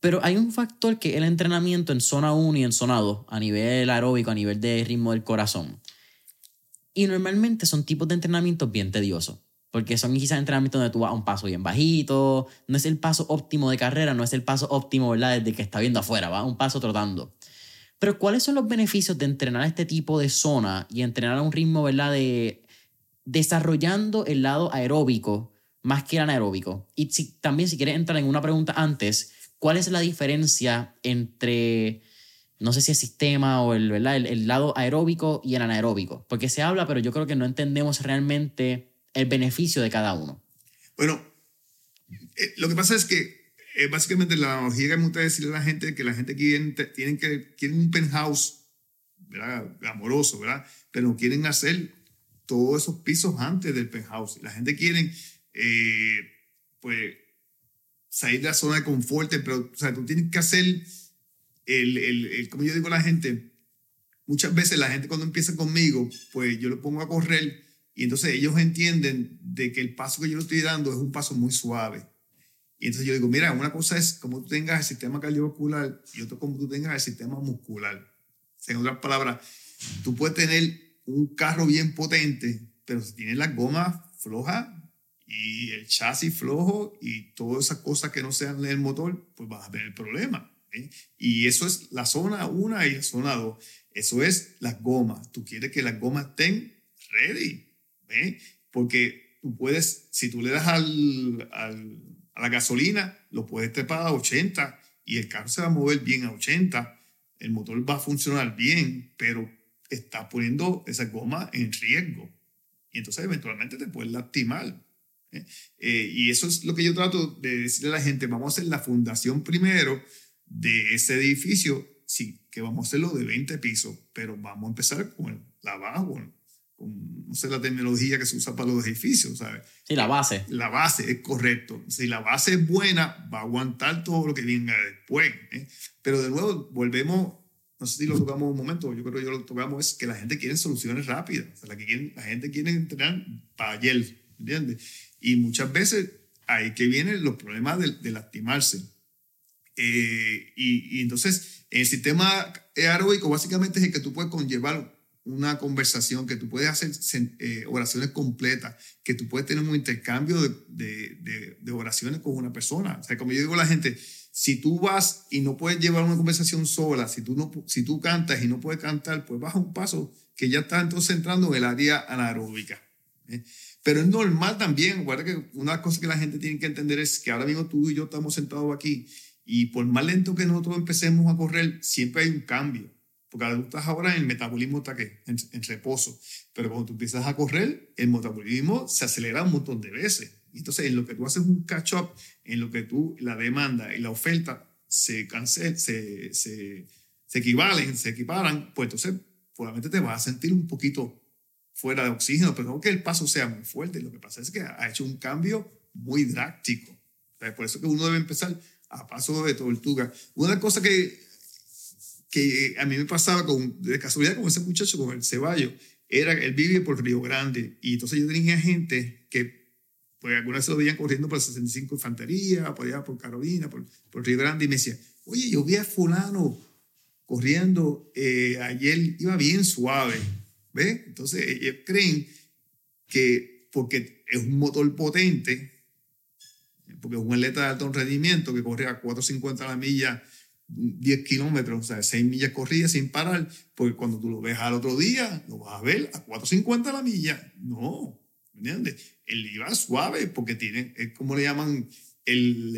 Pero hay un factor que el entrenamiento en zona 1 y en zona 2, a nivel aeróbico, a nivel de ritmo del corazón. Y normalmente son tipos de entrenamientos bien tediosos, porque son quizás entrenamientos donde tú vas a un paso bien bajito, no es el paso óptimo de carrera, no es el paso óptimo, ¿verdad? Desde que está viendo afuera, va a un paso trotando. Pero ¿cuáles son los beneficios de entrenar este tipo de zona y entrenar a un ritmo, ¿verdad? De desarrollando el lado aeróbico más que el anaeróbico. Y si, también si quieres entrar en una pregunta antes, ¿cuál es la diferencia entre, no sé si el sistema o el, ¿verdad? el, lado aeróbico y el anaeróbico? Porque se habla, pero yo creo que no entendemos realmente el beneficio de cada uno. Bueno, eh, lo que pasa es que eh, básicamente la analogía que me gusta decirle a la gente que la gente quiere, tienen que, quieren un penthouse, ¿verdad? Amoroso, ¿verdad? Pero quieren hacer todos esos pisos antes del penthouse. La gente quiere, eh, pues, salir de la zona de confort, pero, o sea, tú tienes que hacer el, el, como yo digo a la gente, muchas veces la gente cuando empieza conmigo, pues yo lo pongo a correr y entonces ellos entienden de que el paso que yo le estoy dando es un paso muy suave. Y entonces yo digo, mira, una cosa es como tú tengas el sistema cardiovascular y otra como tú tengas el sistema muscular. En otras palabras, tú puedes tener un carro bien potente, pero si tienes las gomas flojas y el chasis flojo y todas esas cosas que no sean el motor, pues vas a tener problemas. Y eso es la zona 1 y la zona 2. Eso es las gomas. Tú quieres que las gomas estén ready. Porque tú puedes, si tú le das al, al a la gasolina lo puedes trepar a 80 y el carro se va a mover bien a 80, el motor va a funcionar bien, pero está poniendo esa goma en riesgo. Y entonces eventualmente te puedes lastimar. ¿eh? Eh, y eso es lo que yo trato de decirle a la gente, vamos a hacer la fundación primero de ese edificio, sí, que vamos a hacerlo de 20 pisos, pero vamos a empezar con la abajo, no sé la terminología que se usa para los edificios, ¿sabes? Sí, la base. La base es correcto. Si la base es buena, va a aguantar todo lo que venga después. ¿eh? Pero de nuevo, volvemos, no sé si lo tocamos un momento, yo creo que yo lo tocamos, es que la gente quiere soluciones rápidas. O sea, la, que la gente quiere entrenar para ayer, ¿entiendes? Y muchas veces ahí que vienen los problemas de, lastimarse. Eh, y, y, entonces, el sistema aeróbico básicamente es el que tú puedes conllevar una conversación, que tú puedes hacer eh, oraciones completas, que tú puedes tener un intercambio de, de, oraciones con una persona. O sea, como yo digo a la gente, si tú vas y no puedes llevar una conversación sola, si tú, no, si tú cantas y no puedes cantar, pues baja un paso que ya está entonces entrando en el área anaeróbica. ¿eh? Pero es normal también, guarda que una cosas que la gente tiene que entender es que ahora mismo tú y yo estamos sentados aquí y por más lento que nosotros empecemos a correr, siempre hay un cambio. Porque estás ahora en el metabolismo está en, en, reposo. Pero cuando tú empiezas a correr, el metabolismo se acelera un montón de veces. Y entonces, en lo que tú haces un catch-up, en lo que tú, la demanda y la oferta se, cancel, se, se, se equivalen, se equiparan, pues entonces probablemente te vas a sentir un poquito fuera de oxígeno, pero no que el paso sea muy fuerte. Lo que pasa es que ha hecho un cambio muy drástico. Por eso que uno debe empezar a paso de tortuga. Una cosa que que a mí me pasaba con, de casualidad con ese muchacho, con el Ceballo, era, él vive por Río Grande, y entonces yo tenía gente que, pues algunas se lo veían corriendo por 65 Infantería, por por Carolina, por, por Río Grande, y me decía, oye, yo vi a fulano corriendo, eh, ayer iba bien suave, ¿ves? Entonces ellos creen que porque es un motor potente, porque es un atleta de alto rendimiento que corre a 450 a la milla 10 kilómetros, o sea, 6 millas corridas sin parar, porque cuando tú lo ves al otro día, lo vas a ver a 4.50 la milla. No, ¿me entiendes? Él iba suave porque tiene, es como le llaman el,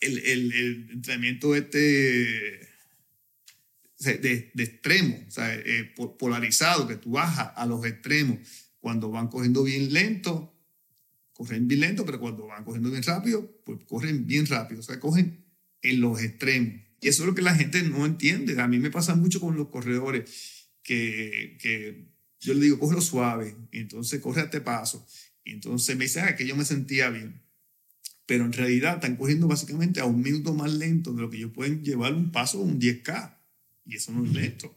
el, el, el entrenamiento este de, de extremo, o sea, eh, polarizado, que tú bajas a los extremos. Cuando van cogiendo bien lento, corren bien lento, pero cuando van cogiendo bien rápido, pues corren bien rápido, o sea, cogen en los extremos. Y eso es lo que la gente no entiende. A mí me pasa mucho con los corredores que, que yo le digo, cógelo suave, entonces corre a este paso. Y entonces me dice, ah, que yo me sentía bien. Pero en realidad están cogiendo básicamente a un minuto más lento de lo que ellos pueden llevar un paso un 10K. Y eso no es lento.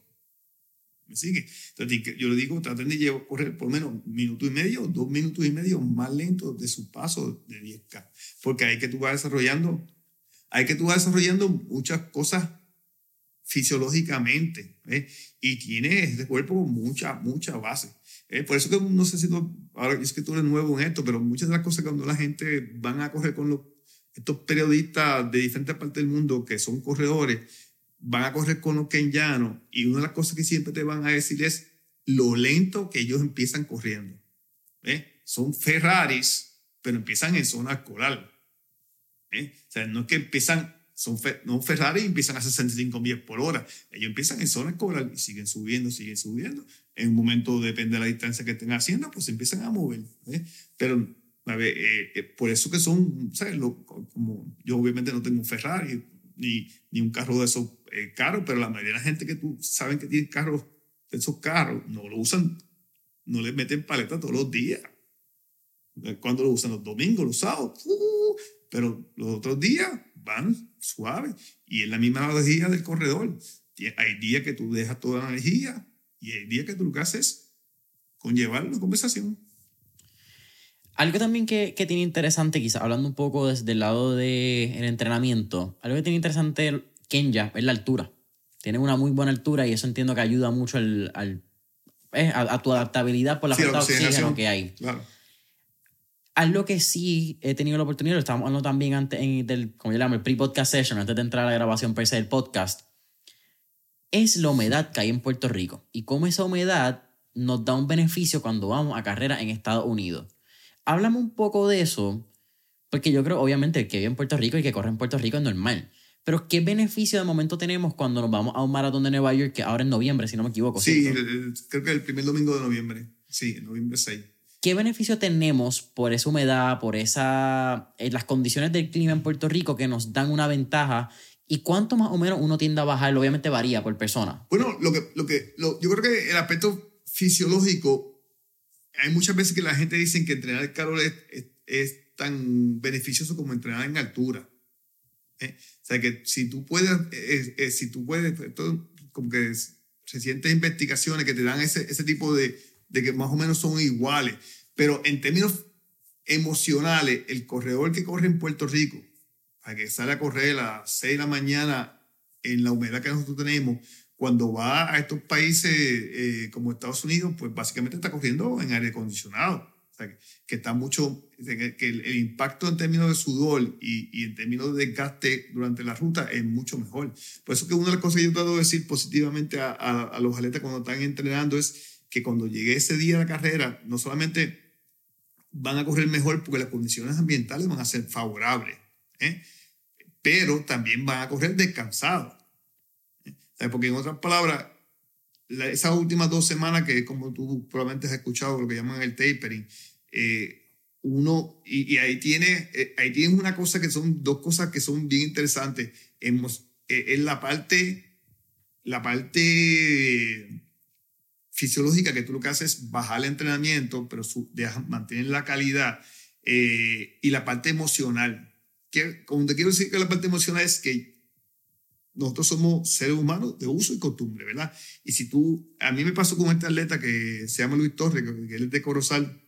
¿Me sigue? Entonces yo le digo, traten de llevar, correr por menos un minuto y medio, dos minutos y medio más lento de su paso de 10K. Porque ahí que tú vas desarrollando hay que tú vas desarrollando muchas cosas fisiológicamente ¿eh? y tienes este cuerpo mucha, mucha base. ¿eh? Por eso que no sé si tú, ahora es que tú eres nuevo en esto, pero muchas de las cosas cuando la gente van a correr con los, estos periodistas de diferentes partes del mundo que son corredores, van a correr con los kenyanos y una de las cosas que siempre te van a decir es lo lento que ellos empiezan corriendo. ¿eh? son Ferraris, pero empiezan en zona escolar. ¿Eh? O sea, no es que empiezan, son no Ferrari y empiezan a 65 millas por hora. Ellos empiezan en zona escolar y siguen subiendo, siguen subiendo. En un momento, depende de la distancia que estén haciendo, pues empiezan a mover. ¿eh? Pero, a ver, eh, por eso que son, ¿sabes? Lo, como yo obviamente no tengo un Ferrari ni, ni un carro de esos caros, pero la mayoría de la gente que tú saben que tienen carros de esos carros no lo usan, no le meten paleta todos los días. Cuando lo usan los domingos, los sábados, uh, pero los otros días van suaves y es la misma energía del corredor. Hay días que tú dejas toda la energía y hay días que tú lo que haces es conllevar la conversación. Algo también que, que tiene interesante, quizás hablando un poco desde el lado del entrenamiento, algo que tiene interesante Kenya es la altura. Tiene una muy buena altura y eso entiendo que ayuda mucho al, al a, tu adaptabilidad por la falta de oxígeno que hay. Claro. Algo que sí he tenido la oportunidad, lo estábamos hablando también antes en del, como yo llamo, el pre-podcast session, antes de entrar a la grabación per se del podcast, es la humedad que hay en Puerto Rico y cómo esa humedad nos da un beneficio cuando vamos a carrera en Estados Unidos. Háblame un poco de eso, porque yo creo, obviamente, el que vive en Puerto Rico y que corre en Puerto Rico es normal. Pero ¿qué beneficio de momento tenemos cuando nos vamos a un maratón de Nueva York, que ahora en noviembre, si no me equivoco? Sí, creo que el primer domingo de noviembre. Sí, noviembre 6. ¿Qué beneficio tenemos por esa humedad, por esa, eh, las condiciones del clima en Puerto Rico que nos dan una ventaja? ¿Y cuánto más o menos uno tiende a bajar? Obviamente varía por persona. Bueno, lo que, lo que, yo creo que el aspecto fisiológico, hay muchas veces que la gente dice que entrenar calor es, es, tan beneficioso como entrenar en altura. ¿eh? O sea, que si tú puedes, eh, si tú puedes, como que se sienten investigaciones que te dan ese, ese tipo de, de que más o menos son iguales. Pero en términos emocionales, el corredor que corre en Puerto Rico, a que sale a correr a las 6 de la mañana en la humedad que nosotros tenemos, cuando va a estos países eh, como Estados Unidos, pues básicamente está corriendo en aire acondicionado. O sea, que, está mucho, que el, impacto en términos de sudor y, y, en términos de desgaste durante la ruta es mucho mejor. Por eso que una de las cosas que yo trato de decir positivamente a, a, a los atletas cuando están entrenando es que cuando llegue ese día de la carrera, no solamente van a correr mejor porque las condiciones ambientales van a ser favorables, ¿eh? pero también van a correr descansados. ¿eh? Porque en otras palabras, esas últimas dos semanas que como tú probablemente has escuchado lo que llaman el tapering, eh, uno, y, ahí tiene ahí tienes una cosa que son dos cosas que son bien interesantes. En, en la parte, la parte fisiológica que tú lo que haces es bajar el entrenamiento, pero mantener la calidad eh, y la parte emocional. Que, como te quiero decir que la parte emocional es que nosotros somos seres humanos de uso y costumbre, ¿verdad? Y si tú, a mí me pasó con este atleta que se llama Luis Torres, que él es de Corozal,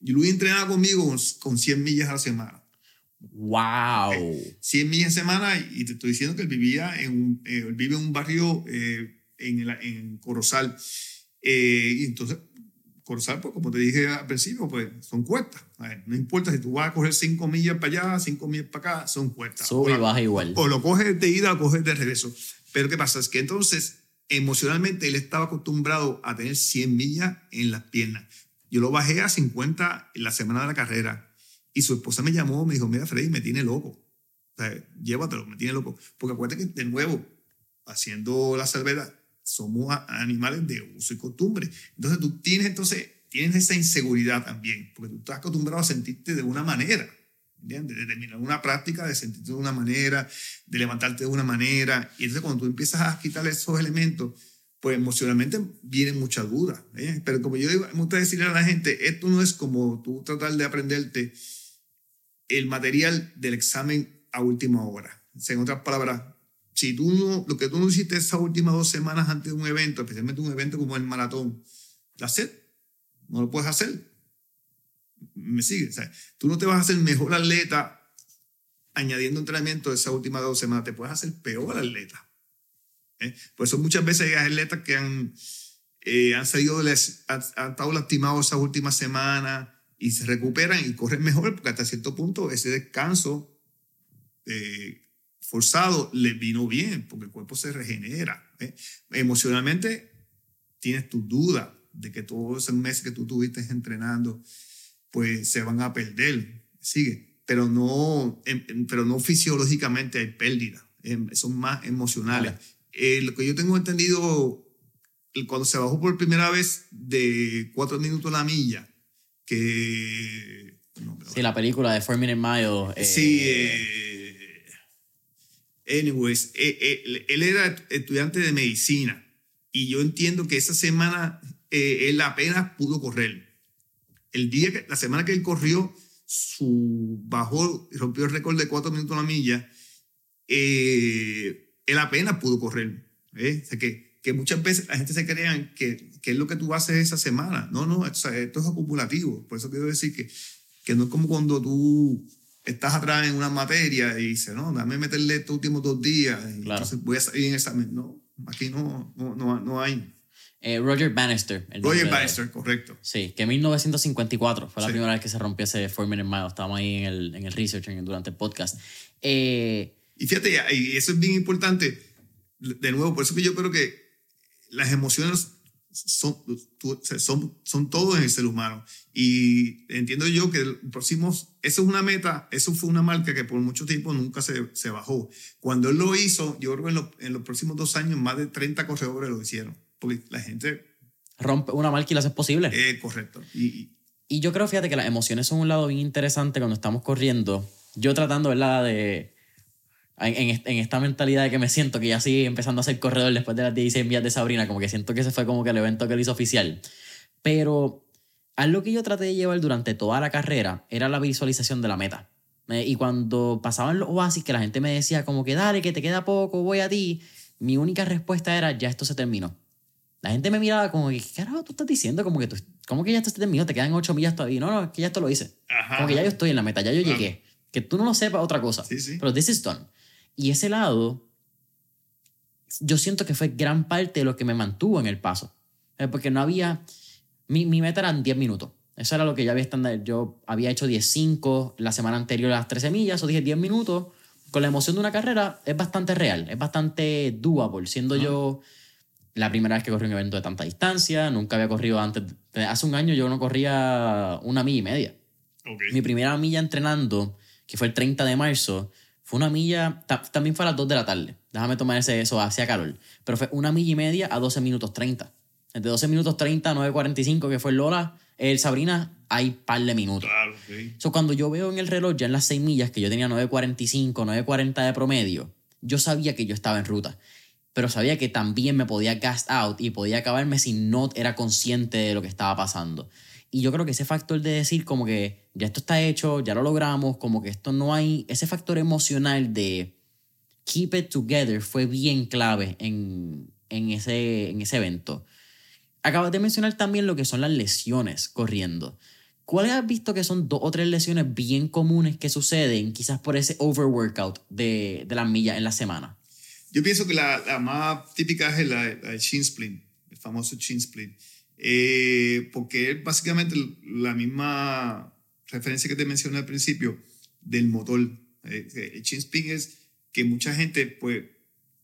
y Luis entrenaba conmigo con, 100 millas a la semana. ¡Wow! 100 millas a la semana y te estoy diciendo que él vivía en un, eh, él vive en un barrio eh, en, en Corozal. Eh, y entonces, Corozal, pues como te dije al principio, pues son cuestas. no importa si tú vas a coger cinco millas para allá, cinco millas para acá, son cuestas. Sube y baja igual. O lo coges de ida o coges de regreso. Pero ¿qué pasa? Es que entonces, emocionalmente, él estaba acostumbrado a tener 100 millas en las piernas. Yo lo bajé a 50 en la semana de la carrera. Y su esposa me llamó, me dijo, mira, Freddy, me tiene loco. O sea, llévatelo, me tiene loco. Porque acuérdate que, de nuevo, haciendo la salvedad, somos animales de uso y costumbre. Entonces tú tienes, entonces, tienes esa inseguridad también, porque tú estás acostumbrado a sentirte de una manera, ¿entiendes? De terminar una práctica, de sentirte de una manera, de levantarte de una manera. Y entonces cuando tú empiezas a quitar esos elementos, pues emocionalmente vienen muchas dudas. ¿eh? Pero como yo digo, me gusta decirle a la gente, esto no es como tú tratar de aprenderte el material del examen a última hora. En otras palabras, si tú no, lo que tú no hiciste esas últimas dos semanas antes de un evento, especialmente un evento como el maratón, hacer, no lo puedes hacer. Me sigue. O sea, tú no te vas a hacer mejor atleta añadiendo entrenamiento esas últimas dos semanas, te puedes hacer peor atleta. ¿eh? Por eso muchas veces hay atletas que han, eh, han salido, les, han, estado lastimados esas últimas semanas y se recuperan y corren mejor porque hasta cierto punto ese descanso eh, forzado le vino bien, porque el cuerpo se regenera. ¿eh? Emocionalmente tienes tus dudas, de que todos esos meses que tú tuviste entrenando, pues se van a perder, sigue, pero no, pero no fisiológicamente hay pérdida, em, son más emocionales. Eh, lo que yo tengo entendido, cuando se bajó por primera vez de cuatro minutos la milla, que... sí, la película de Four Minute Mile. Eh, sí, eh, anyways, él era estudiante de medicina y yo entiendo que esa semana él apenas pudo correr. El día que, la semana que él corrió, su bajó, rompió el récord de cuatro minutos a la milla, eh, él apenas pudo correr. ¿eh? O sea, que, que muchas veces la gente se crea que, que es lo que tú haces esa semana. No, no, esto, es acumulativo. Por eso quiero decir que, que no es como cuando tú estás atrás en una materia y dices, no, dame meterle estos últimos dos días y entonces voy a salir en examen. No, aquí no, no, no, no hay. Eh, Roger Bannister. Roger Bannister, correcto. Sí, que en 1954 fue la primera vez que se rompió ese Four Minute Mile. Estábamos ahí en el, en el research durante el podcast. Eh, y fíjate, y eso es bien importante. De nuevo, por eso que yo creo que las emociones son, son, son todo en el ser humano. Y entiendo yo que el próximo, eso es una meta, eso fue una marca que por mucho tiempo nunca se, se bajó. Cuando él lo hizo, yo creo que en, en los próximos dos años más de 30 corredores lo hicieron porque la gente... Rompe una marca y lo hace posible. Eh, correcto. Y, y yo creo, fíjate, que las emociones son un lado bien interesante cuando estamos corriendo. Yo tratando, ¿verdad? De... En, en, esta mentalidad de que me siento que ya sigue empezando a ser corredor después de las 16 millas de Sabrina, como que siento que ese fue como que el evento que él hizo oficial. Pero algo que yo traté de llevar durante toda la carrera era la visualización de la meta. Y cuando pasaban los oasis, que la gente me decía como que dale, que te queda poco, voy a ti, mi única respuesta era ya esto se terminó. La gente me miraba como que, ¿qué carajo tú estás diciendo? Como que, tú, como que ya esto está terminado, te quedan ocho millas todavía. No, no, es que ya esto lo hice. como que ya yo estoy en la meta, ya yo llegué. Que tú no lo sepas, otra cosa. Sí, sí. Pero this is done. Y ese lado, yo siento que fue gran parte de lo que me mantuvo en el paso. Eh, porque no había. Mi, mi meta eran 10 minutos. Eso era lo que ya había estándar. Yo había hecho 10-5 la semana anterior a las 13 millas, o dije 10 minutos. Con la emoción de una carrera es bastante real, es bastante doable, siendo yo la primera vez que corrí un evento de tanta distancia, nunca había corrido antes. Hace un año yo no corría una milla y media. Mi primera milla entrenando, que fue el 30 de marzo, fue una milla, también fue a las 2 de la tarde. Déjame tomar ese, eso, hacia calor. Pero fue una milla y media a 12 minutos 30. Entre 12 minutos 30 a 9.45, que fue Lola, el Sabrina, hay par de minutos. Claro, sí. cuando yo veo en el reloj ya en las 6 millas que yo tenía 9.45, 9.40 de promedio, yo sabía que yo estaba en ruta pero sabía que también me podía cast out y podía acabarme si no era consciente de lo que estaba pasando. Y yo creo que ese factor de decir como que ya esto está hecho, ya lo logramos, como que esto no hay, ese factor emocional de keep it together fue bien clave en, en, ese, en ese evento. Acabas de mencionar también lo que son las lesiones corriendo. ¿Cuáles has visto que son dos o tres lesiones bien comunes que suceden quizás por ese overworkout de, de las millas en la semana? Yo pienso que la, la más típica es la, la, shin splint, el famoso shin splint, eh, porque básicamente la misma referencia que te mencioné al principio del motor. Eh, el shin splint es que mucha gente pues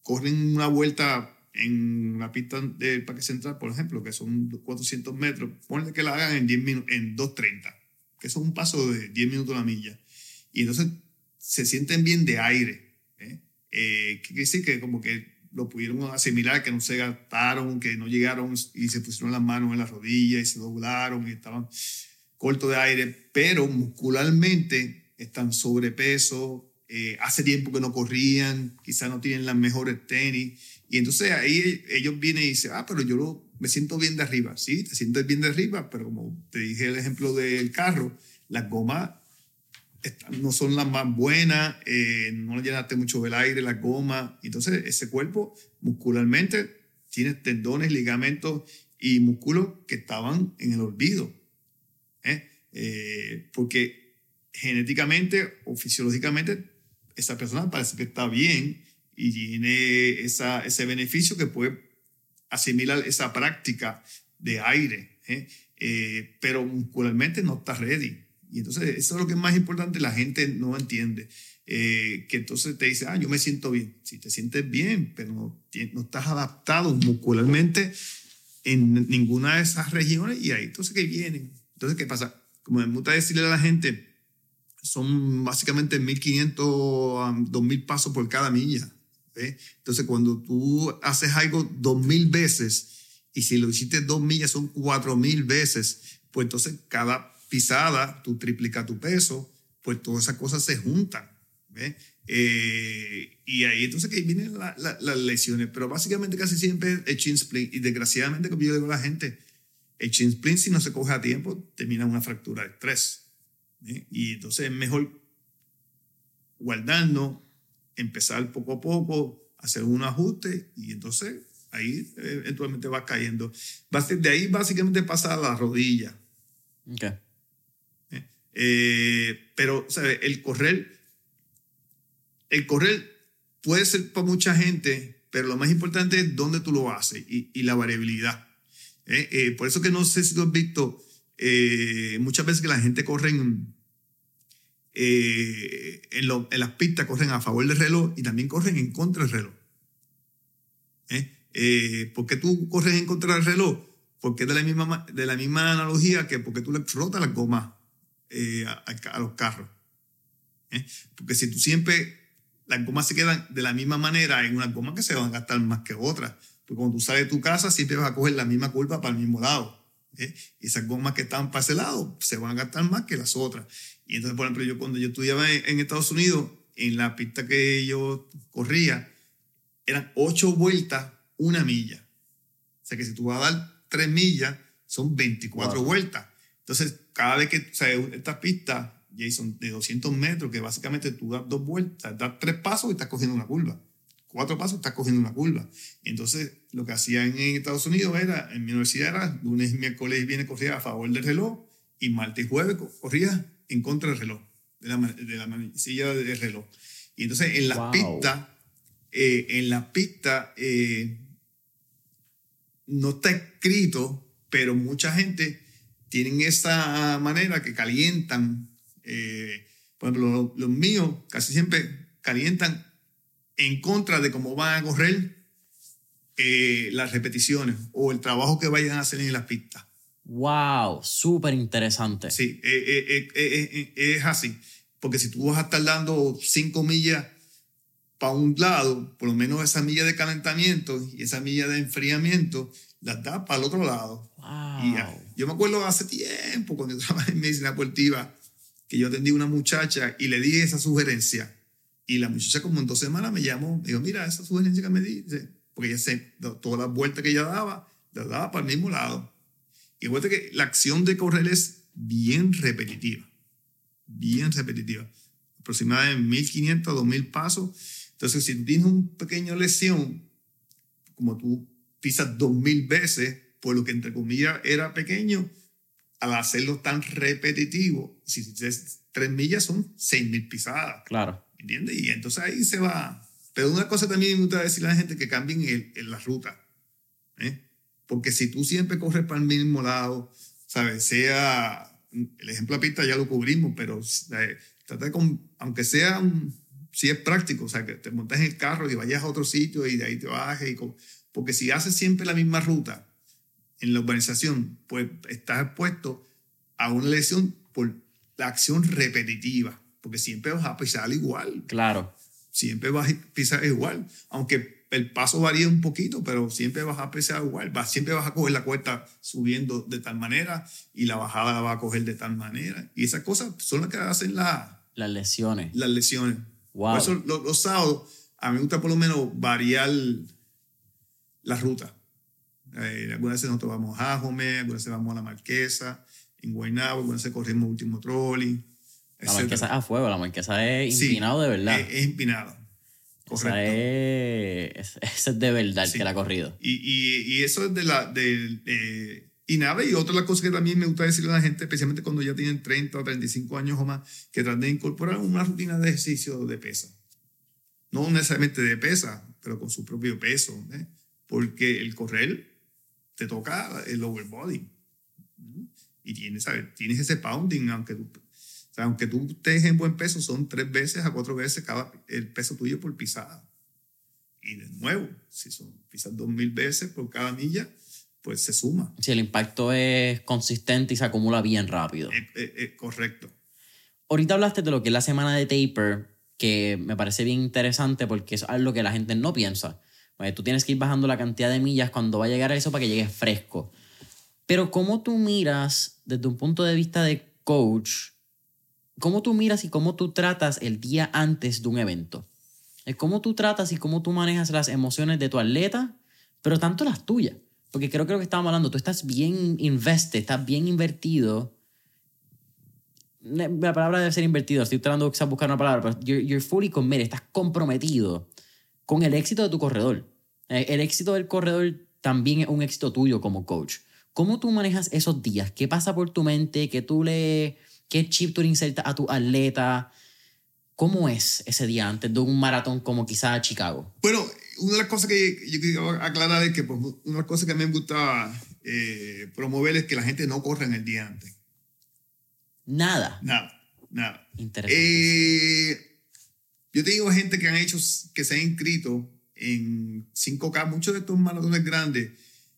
corren una vuelta en la pista del Parque Central, por ejemplo, que son 400 metros, ponle que la hagan en, 10 en 2.30, que es un paso de 10 minutos a la milla. Y entonces se sienten bien de aire eh, que quiere decir que como que lo pudieron asimilar, que no se gastaron, que no llegaron y se pusieron las manos en las rodillas y se doblaron y estaban cortos de aire, pero muscularmente están sobrepeso, eh, hace tiempo que no corrían, quizás no tienen las mejores tenis, y entonces ahí ellos vienen y dicen, ah, pero yo me siento bien de arriba, sí, te sientes bien de arriba, pero como te dije el ejemplo del carro, las gomas no son las más buenas, eh, no llenaste mucho del aire, la goma. Entonces, ese cuerpo muscularmente tiene tendones, ligamentos y músculos que estaban en el olvido. ¿eh? Eh, porque genéticamente o fisiológicamente esa persona parece que está bien y tiene esa, ese beneficio que puede asimilar esa práctica de aire, pero muscularmente no está ready. Y entonces eso es lo que es más importante, la gente no entiende. Eh, que entonces te dice, ah, yo me siento bien. Si te sientes bien, pero no, no estás adaptado muscularmente, en ninguna de esas regiones y ahí entonces que vienen. Entonces, ¿qué pasa? Como me gusta decirle a la gente, son básicamente 1.500 a 2.000 pasos por cada milla. Entonces, cuando tú haces algo 2.000 veces y si lo hiciste dos millas son 4.000 veces, pues entonces cada pisada tú triplicas tu peso, pues todas esas cosas se juntan. Eh, y ahí entonces que vienen las lesiones, pero básicamente casi siempre el chin splint, y desgraciadamente como yo digo a la gente, el chin splint si no se coge a tiempo termina una fractura de estrés. Y entonces es mejor guardarnos, empezar poco a poco, hacer un ajuste y entonces ahí eh, eventualmente va cayendo. De ahí básicamente pasa a la rodilla. Okay. Eh, pero, ¿sabes? El correr, el correr puede ser para mucha gente, pero lo más importante es dónde tú lo haces y, y la variabilidad. ¿eh? por eso que no sé si tú has visto muchas veces que la gente corre en, en, en, las pistas, corren a favor del reloj y también corren en contra del reloj. Eh, ¿Por qué tú corres en contra del reloj? Porque es de la misma, de la misma analogía que porque tú le frotas las gomas eh, a, los carros. ¿eh? Porque si tú siempre, las gomas se quedan de la misma manera, hay unas gomas que se van a gastar más que otras. Porque cuando tú sales de tu casa siempre vas a coger la misma curva para el mismo lado. ¿eh? Y esas gomas que están para ese lado se van a gastar más que las otras. Y entonces, por ejemplo, yo cuando yo estudiaba en Estados Unidos, en la pista que yo corría, eran ocho vueltas una milla. O sea que si tú vas a dar tres millas, son 24 vueltas. Entonces, cada vez que, o sea, estas pistas, Jason, de 200 metros, que básicamente tú das dos vueltas, das tres pasos y estás cogiendo una curva. Cuatro pasos, estás cogiendo una curva. Entonces, lo que hacían en Estados Unidos era, en mi universidad era, lunes, miércoles y viernes corría a favor del reloj y martes y jueves corría en contra del reloj, de la, de la manecilla del reloj. Y entonces, en las pistas, eh, en las pistas, eh, no está escrito, pero mucha gente tienen esa manera que calientan. Eh, por ejemplo, los, míos casi siempre calientan en contra de cómo van a correr eh, las repeticiones o el trabajo que vayan a hacer en las pistas. ¡Wow! Súper interesante. Sí, eh, es así. Porque si tú vas a estar dando cinco millas para un lado, por lo menos esa milla de calentamiento y esa milla de enfriamiento, las da para el otro lado. Yo me acuerdo hace tiempo, cuando yo trabajaba en medicina deportiva, que yo atendí a una muchacha y le di esa sugerencia. Y la muchacha como en dos semanas me llamó, me dijo, mira, esa sugerencia que me dice, porque ella sé, todas las vueltas que ella daba, las daba para el mismo lado. Y fíjate que la acción de correr es bien repetitiva, bien repetitiva, aproximadamente 1500 a 2000 pasos entonces, si tienes una pequeña lesión, como tú pisas dos mil veces, por lo que entre comillas era pequeño, al hacerlo tan repetitivo, si dices tres millas son seis mil pisadas. Claro. ¿Entiendes? Y entonces ahí se va. Pero una cosa también me gusta decirle a la gente que cambien en la ruta. ¿eh? Porque si tú siempre corres para el mismo lado, ¿sabes? Sea, el ejemplo de pista ya lo cubrimos, pero trata de, aunque sea un, si es práctico, o sea, que te montes en el carro y vayas a otro sitio y de ahí te bajes. Y porque si haces siempre la misma ruta en la urbanización, pues estás expuesto a una lesión por la acción repetitiva, porque siempre vas a pisar igual. Claro. Siempre vas a pisar igual, aunque el paso varía un poquito, pero siempre vas a pisar igual. Vas, siempre vas a coger la cuesta subiendo de tal manera y la bajada la vas a coger de tal manera. Y esas cosas son las que hacen la, las lesiones. Las lesiones. Por eso los, sábados a mí me gusta por lo menos variar la ruta. Eh, algunas veces nosotros vamos a Jome, algunas veces vamos a La Marquesa, en Guaynabo, algunas veces corremos Último Trolley. La Marquesa es a fuego, la Marquesa es empinado de verdad. Es, es empinado. Correcto. es, esa es de verdad que la ha corrido. Y, y, y, eso es de la... De, y nada, y otra cosa que también me gusta decirle a la gente, especialmente cuando ya tienen 30 o 35 años o más, que traten de incorporar una rutina de ejercicio de pesa. No necesariamente de pesa, pero con su propio peso. ¿eh? Porque el correr te toca el lower body. Y tienes, ¿sabes? tienes ese pounding, aunque tú, aunque tú estés en buen peso, son tres veces a cuatro veces cada, el peso tuyo por pisada. Y de nuevo, si son pisas dos mil veces por cada milla, pues se suma. Si el impacto es consistente y se acumula bien rápido. Eh, eh, eh, correcto. Ahorita hablaste de lo que es la semana de taper, que me parece bien interesante porque es algo que la gente no piensa. Pues, tú tienes que ir bajando la cantidad de millas cuando va a llegar a eso para que llegue fresco. Pero ¿cómo tú miras desde un punto de vista de coach? ¿Cómo tú miras y cómo tú tratas el día antes de un evento? Cómo tú tratas y cómo tú manejas las emociones de tu atleta, pero tanto las tuyas. Porque creo lo que estábamos hablando, tú estás bien invested, estás bien invertido. La palabra debe ser invertido, estoy tratando de buscar una palabra, pero you're, you're fully committed, estás comprometido con el éxito de tu corredor. Eh, el éxito del corredor también es un éxito tuyo como coach. ¿Cómo tú manejas esos días? ¿Qué pasa por tu mente? ¿Qué tú le, qué chip tú le insertas a tu atleta? ¿Cómo es ese día antes de un maratón como quizá Chicago? Bueno, una de las cosas que yo quiero aclarar es que pues, una de las cosas que a mí me gusta eh, promover es que la gente no corra en el día antes. Nada. Nada, nada. Interesante. Eh, yo tengo gente que han hecho, que se han inscrito en 5K, muchos de estos maratones grandes,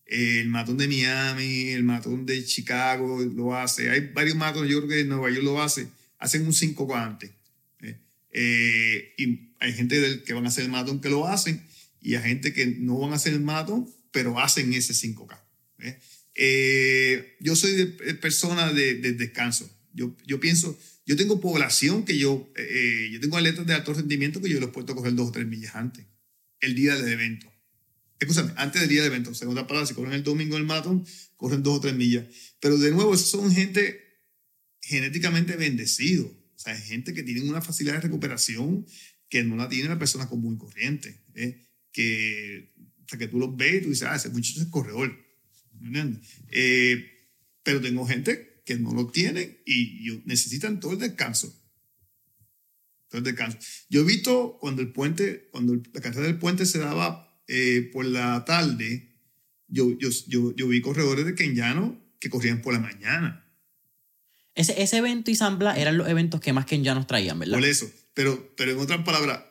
el maratón de Miami, el maratón de Chicago lo hace, hay varios maratones, yo creo que Nueva York lo hace, hacen un 5K antes. Eh, y hay gente del, que van a hacer el maratón que lo hacen, y hay gente que no van a hacer el maratón, pero hacen ese 5K. Eh, yo soy de, persona de, descanso. Yo, yo pienso, yo tengo población que yo, eh, yo tengo atletas de alto rendimiento que yo los puedo coger dos o tres millas antes, el día del evento. Escúchame, antes del día del evento, segunda palabra, si corren el domingo el maratón, corren dos o tres millas. Pero de nuevo, esos son gente genéticamente bendecido. O sea, gente que tiene una facilidad de recuperación que no la tiene la persona común y corriente. ¿eh? que, o que tú los ves y tú dices, ah, ese muchacho es corredor. Eh, pero tengo gente que no lo tienen y, necesitan todo el descanso. Todo el descanso. Yo he visto cuando el puente, cuando la carrera del puente se daba eh, por la tarde, yo, yo, yo, yo vi corredores de Kenyano que corrían por la mañana. Ese, ese evento y Zambla eran los eventos que más Kenyanos traían, ¿verdad? Por eso. Pero, pero en otras palabras,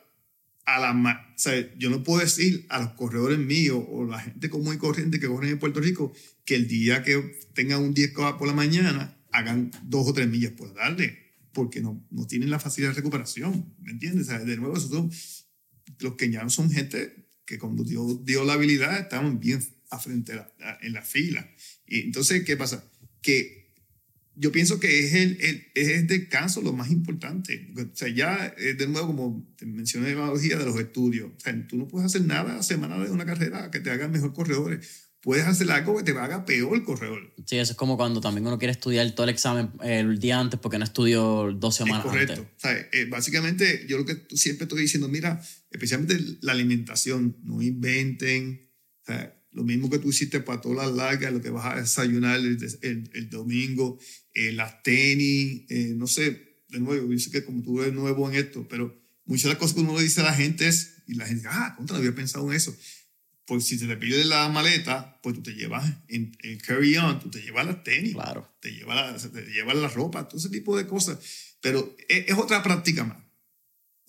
a la, o sea, yo no puedo decir a los corredores míos o la gente común y corriente que corren en Puerto Rico que el día que tengan un 10 por la mañana hagan dos o tres millas por la tarde, porque no, no tienen la facilidad de recuperación, ¿me entiendes? O sea, de nuevo, son, los no son gente que cuando Dios dio la habilidad estaban bien a frente en la fila. Y entonces, ¿qué pasa? Que yo pienso que es el, el, es el descanso lo más importante. O sea, ya, eh, de nuevo, como te mencioné la analogía de los estudios, o sea, tú no puedes hacer nada a semana de una carrera que te haga mejor corredores. Puedes hacer algo que te haga peor corredor. Sí, eso es como cuando también uno quiere estudiar todo el examen el día antes porque no estudió dos semanas es correcto. antes. O sea, eh, básicamente, yo lo que siempre estoy diciendo, mira, especialmente la alimentación, no inventen. O sea, lo mismo que tú hiciste para todas las largas, lo que vas a desayunar el, el, domingo, eh, las tenis, eh, no sé, de nuevo, yo sé que como tú eres nuevo en esto, pero muchas de las cosas que uno le dice a la gente es, y la gente dice, ah, contra, no había pensado en eso. Pues si te le pide la maleta, pues tú te llevas en, carry-on, tú te llevas las tenis, claro. te, llevas la, te llevas la ropa, todo ese tipo de cosas. Pero es, es otra práctica más.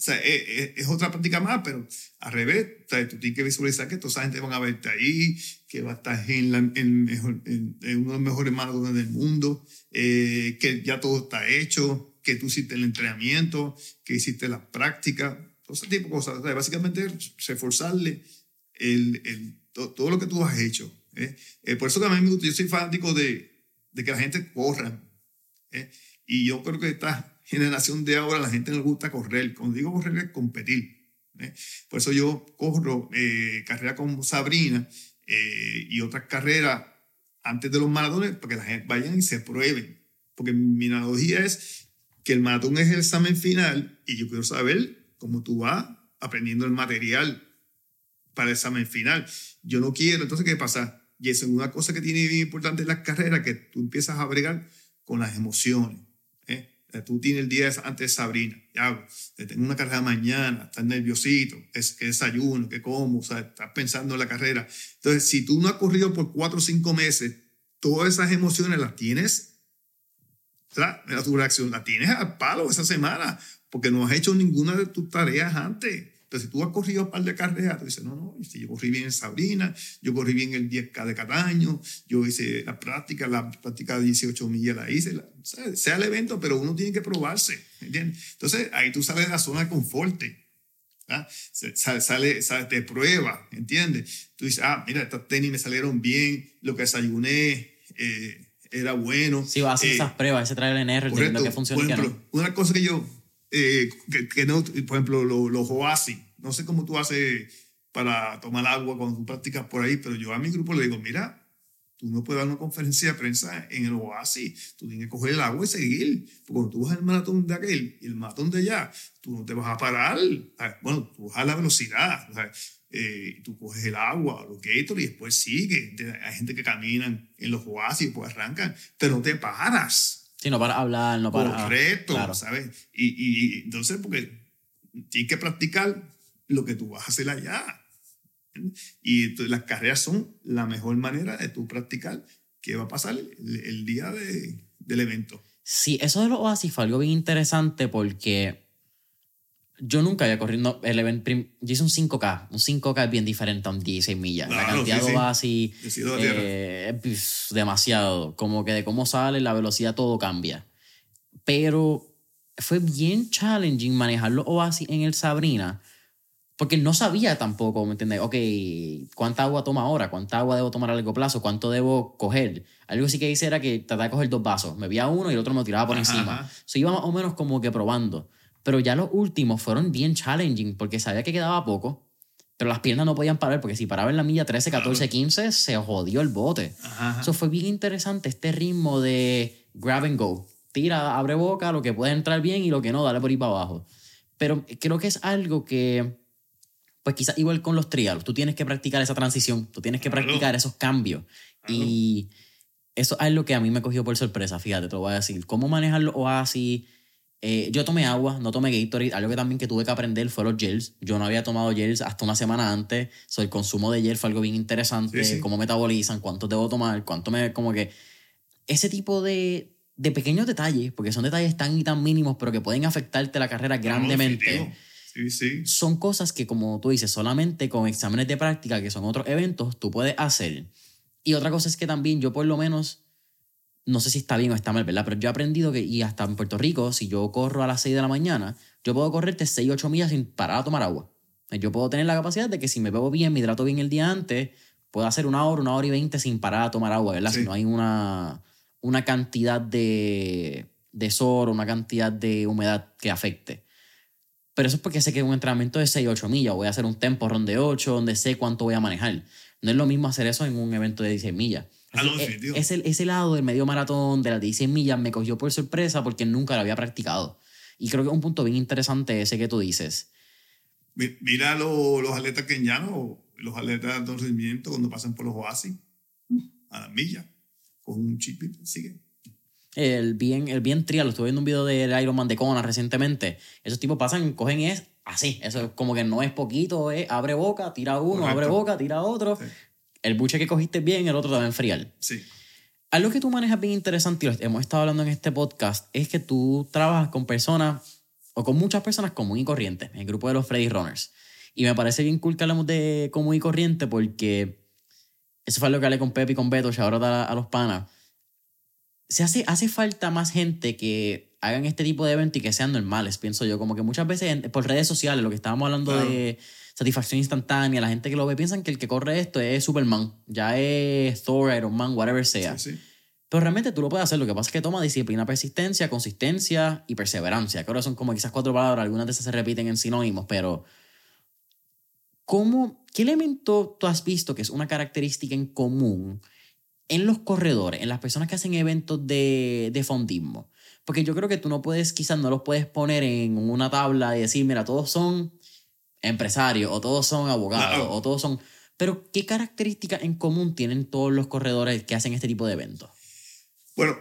O sea, es, es, otra práctica más, pero al revés, tú tienes que visualizar que toda esa gente van a verte ahí, que va a estar en, la, en, mejor, en, uno de los mejores maratones del mundo, eh, que ya todo está hecho, que tú hiciste el entrenamiento, que hiciste la práctica, todo ese tipo de cosas. O sea, básicamente reforzarle el, el, todo, lo que tú has hecho. ¿eh? Eh, por eso mí me gusta, yo soy fanático de, de que la gente corra. Y yo creo que está generación de ahora, la gente le gusta correr. Cuando digo correr es competir. ¿eh? Por eso yo corro eh, carrera con Sabrina eh, y otras carreras antes de los maratones para que la gente vayan y se prueben. Porque mi analogía es que el maratón es el examen final y yo quiero saber cómo tú vas aprendiendo el material para el examen final. Yo no quiero, entonces, ¿qué pasa? Y eso es una cosa que tiene bien importante en las carreras, que tú empiezas a bregar con las emociones. Tú tienes el día antes de Sabrina, ya, tengo una carrera mañana, estás nerviosito, es que desayuno, que como, o sea, estás pensando en la carrera. Entonces, si tú no has corrido por cuatro o cinco meses, todas esas emociones las tienes, ¿verdad? tu reacción la tienes al palo esa semana, porque no has hecho ninguna de tus tareas antes. Entonces, si tú has corrido un par de carreras, tú dices, no, no, yo corrí bien en Sabrina, yo corrí bien el 10K de Cataño, yo hice la práctica, la práctica de 18 millas la hice, sea, el evento, pero uno tiene que probarse, ¿entiendes? Entonces, ahí tú sales de la zona de confort. ¿ah? Sale, sale, sale, te prueba, ¿entiendes? Tú dices, ah, mira, estas tenis me salieron bien, lo que desayuné eh, era bueno. Sí, vas a hacer eh, esas pruebas, ese traer en error, correcto, que funciona. Por ejemplo, una cosa que yo, eh, que, no, por ejemplo, los, los oasis, no sé cómo tú haces para tomar agua cuando tú practicas por ahí, pero yo a mi grupo le digo, mira, Tú no puedes dar una conferencia de prensa en el oasis. Tú tienes que coger el agua y seguir. Porque cuando tú vas al maratón de aquel y el maratón de allá, tú no te vas a parar. Bueno, tú bajas la velocidad. Eh, tú coges el agua, los gators y después sigue. Hay gente que camina en los oasis, pues arrancan, pero no te paras. Sí, no para hablar, no para. Correcto, ¿sabes? Y, y entonces, porque tienes que practicar lo que tú vas a hacer allá. Y las carreras son la mejor manera de tú practicar qué va a pasar el, día de, del evento. Sí, eso de los oasis fue algo bien interesante porque yo nunca había corrido el evento. Yo hice un 5K. Un 5K es bien diferente a un 16 millas. la cantidad de oasis eh, es demasiado. Como que de cómo sale, la velocidad, todo cambia. Pero fue bien challenging manejar los oasis en el Sabrina porque no sabía tampoco, ¿me entiendes? Ok, ¿cuánta agua toma ahora? ¿Cuánta agua debo tomar a largo plazo? ¿Cuánto debo coger? Algo sí que hice era que trataba de coger dos vasos. Me veía uno y el otro me lo tiraba por encima. Eso iba más o menos como que probando. Pero ya los últimos fueron bien challenging porque sabía que quedaba poco. Pero las piernas no podían parar porque si paraba en la milla 13, 14, 15, se jodió el bote. Eso fue bien interesante, este ritmo de grab and go. Tira, abre boca, lo que puede entrar bien y lo que no, dale por ahí para abajo. Pero creo que es algo que pues quizás igual con los trials, tú tienes que practicar esa transición, tú tienes que practicar esos cambios. Y eso es lo que a mí me cogió por sorpresa, fíjate, te lo voy a decir. ¿Cómo manejar los oasis? Eh, yo tomé agua, no tomé Gatorade. Algo que también que tuve que aprender fue los gels. Yo no había tomado gels hasta una semana antes. So, el consumo de gel fue algo bien interesante. Cómo metabolizan, cuánto debo tomar, cuánto me... Como que ese tipo de, de pequeños detalles, porque son detalles tan y tan mínimos, pero que pueden afectarte la carrera grandemente. Son cosas que, como tú dices, solamente con exámenes de práctica, que son otros eventos, tú puedes hacer. Y otra cosa es que también yo por lo menos, no sé si está bien o está mal, ¿verdad? Pero yo he aprendido que, y hasta en Puerto Rico, si yo corro a las 6 de la mañana, yo puedo correrte 6, 8 millas sin parar a tomar agua. Yo puedo tener la capacidad de que si me bebo bien, me hidrato bien el día antes, puedo hacer una hora, una hora y veinte sin parar a tomar agua, ¿verdad? Si no hay una, una cantidad de, de sol, una cantidad de humedad que afecte. Pero eso es porque sé que un entrenamiento de 6, 8 millas, voy a hacer un tempo ron de 8, donde sé cuánto voy a manejar. No es lo mismo hacer eso en un evento de 16 millas. Es, el, ese lado del medio maratón de las 16 millas me cogió por sorpresa porque nunca lo había practicado. Y creo que es un punto bien interesante ese que tú dices. Mira los atletas kenyanos, los atletas de rendimiento cuando pasan por los oasis, a las millas, con un chip y siguen el bien, el bien trial, estuve viendo un video del Ironman de Kona recientemente. Esos tipos pasan, cogen y es así. Eso es como que no es poquito, es abre boca, tira uno, abre boca, tira otro. El buche que cogiste bien, el otro te va a enfriar. Sí. Algo que tú manejas bien interesante, y hemos estado hablando en este podcast, es que tú trabajas con personas, o con muchas personas común y corriente, en el grupo de los Freddy Runners. Y me parece bien cool que hablemos de común y corriente porque eso fue lo que hablé con Pepe y con Beto, y ahora a los panas se hace, hace falta más gente que hagan este tipo de eventos y que sean normales, pienso yo. Como que muchas veces por redes sociales, lo que estábamos hablando de satisfacción instantánea, la gente que lo ve piensan que el que corre esto es Superman, ya es Thor, Iron Man, whatever sea. Pero realmente tú lo puedes hacer, lo que pasa es que toma disciplina, persistencia, consistencia y perseverancia. Que ahora son como quizás cuatro palabras, algunas de esas se repiten en sinónimos, pero ¿cómo, ¿qué elemento tú has visto que es una característica en común en los corredores, en las personas que hacen eventos de, de fondismo. Porque yo creo que tú no puedes, quizás no los puedes poner en una tabla y decir, mira, todos son empresarios, o todos son abogados, o todos son... Pero, ¿qué características en común tienen todos los corredores que hacen este tipo de eventos? Bueno,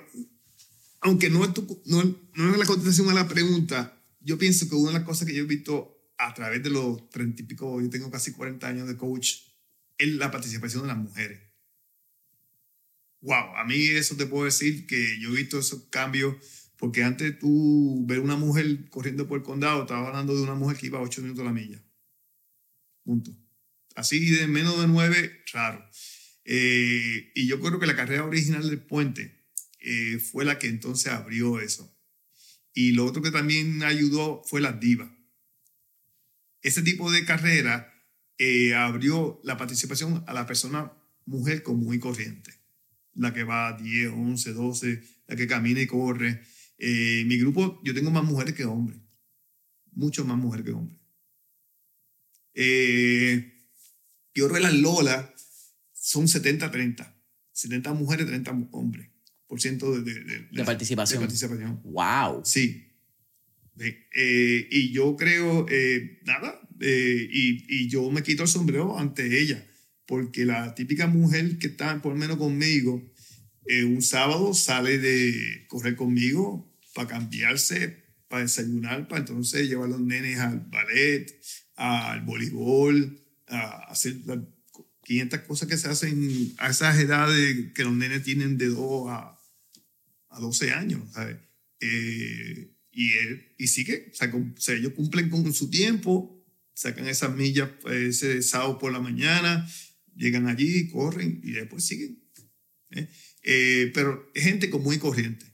aunque no es, no, no es la contestación a la pregunta, yo pienso que una de las cosas que yo he visto a través de los treinta y pico, yo tengo casi 40 años de coach, es la participación de las mujeres wow, a mí eso te puedo decir que yo he visto esos cambios, porque antes tú ver una mujer corriendo por el condado, estaba hablando de una mujer que iba a 8 minutos a la milla. Así de menos de nueve, raro. Eh, y yo creo que la carrera original del puente eh, fue la que entonces abrió eso. Y lo otro que también ayudó fue la diva. Ese tipo de carrera eh, abrió la participación a la persona mujer común y corriente. La que va a 10, 11, 12, la que camina y corre. Mi grupo, yo tengo más mujeres que hombres. Mucho más mujeres que hombres. Eh, yo que las Lola son 70-30. 70 mujeres, 30 hombres. Por ciento de, de, participación. De participación. ¡Wow! Sí. Eh, y yo creo, eh, nada, eh, y, y, yo me quito el sombrero ante ella, porque la típica mujer que está por lo menos conmigo, un sábado sale de correr conmigo para cambiarse, para desayunar, para entonces llevar a los nenes al ballet, al voleibol, a hacer las 500 cosas que se hacen a esas edades que los nenes tienen de 2 a, a 12 años. ¿sabes? y, él, y sigue, o sea, ellos cumplen con su tiempo, sacan esas millas ese sábado por la mañana, llegan allí, corren y después siguen. ¿eh? Eh, pero gente común y corriente,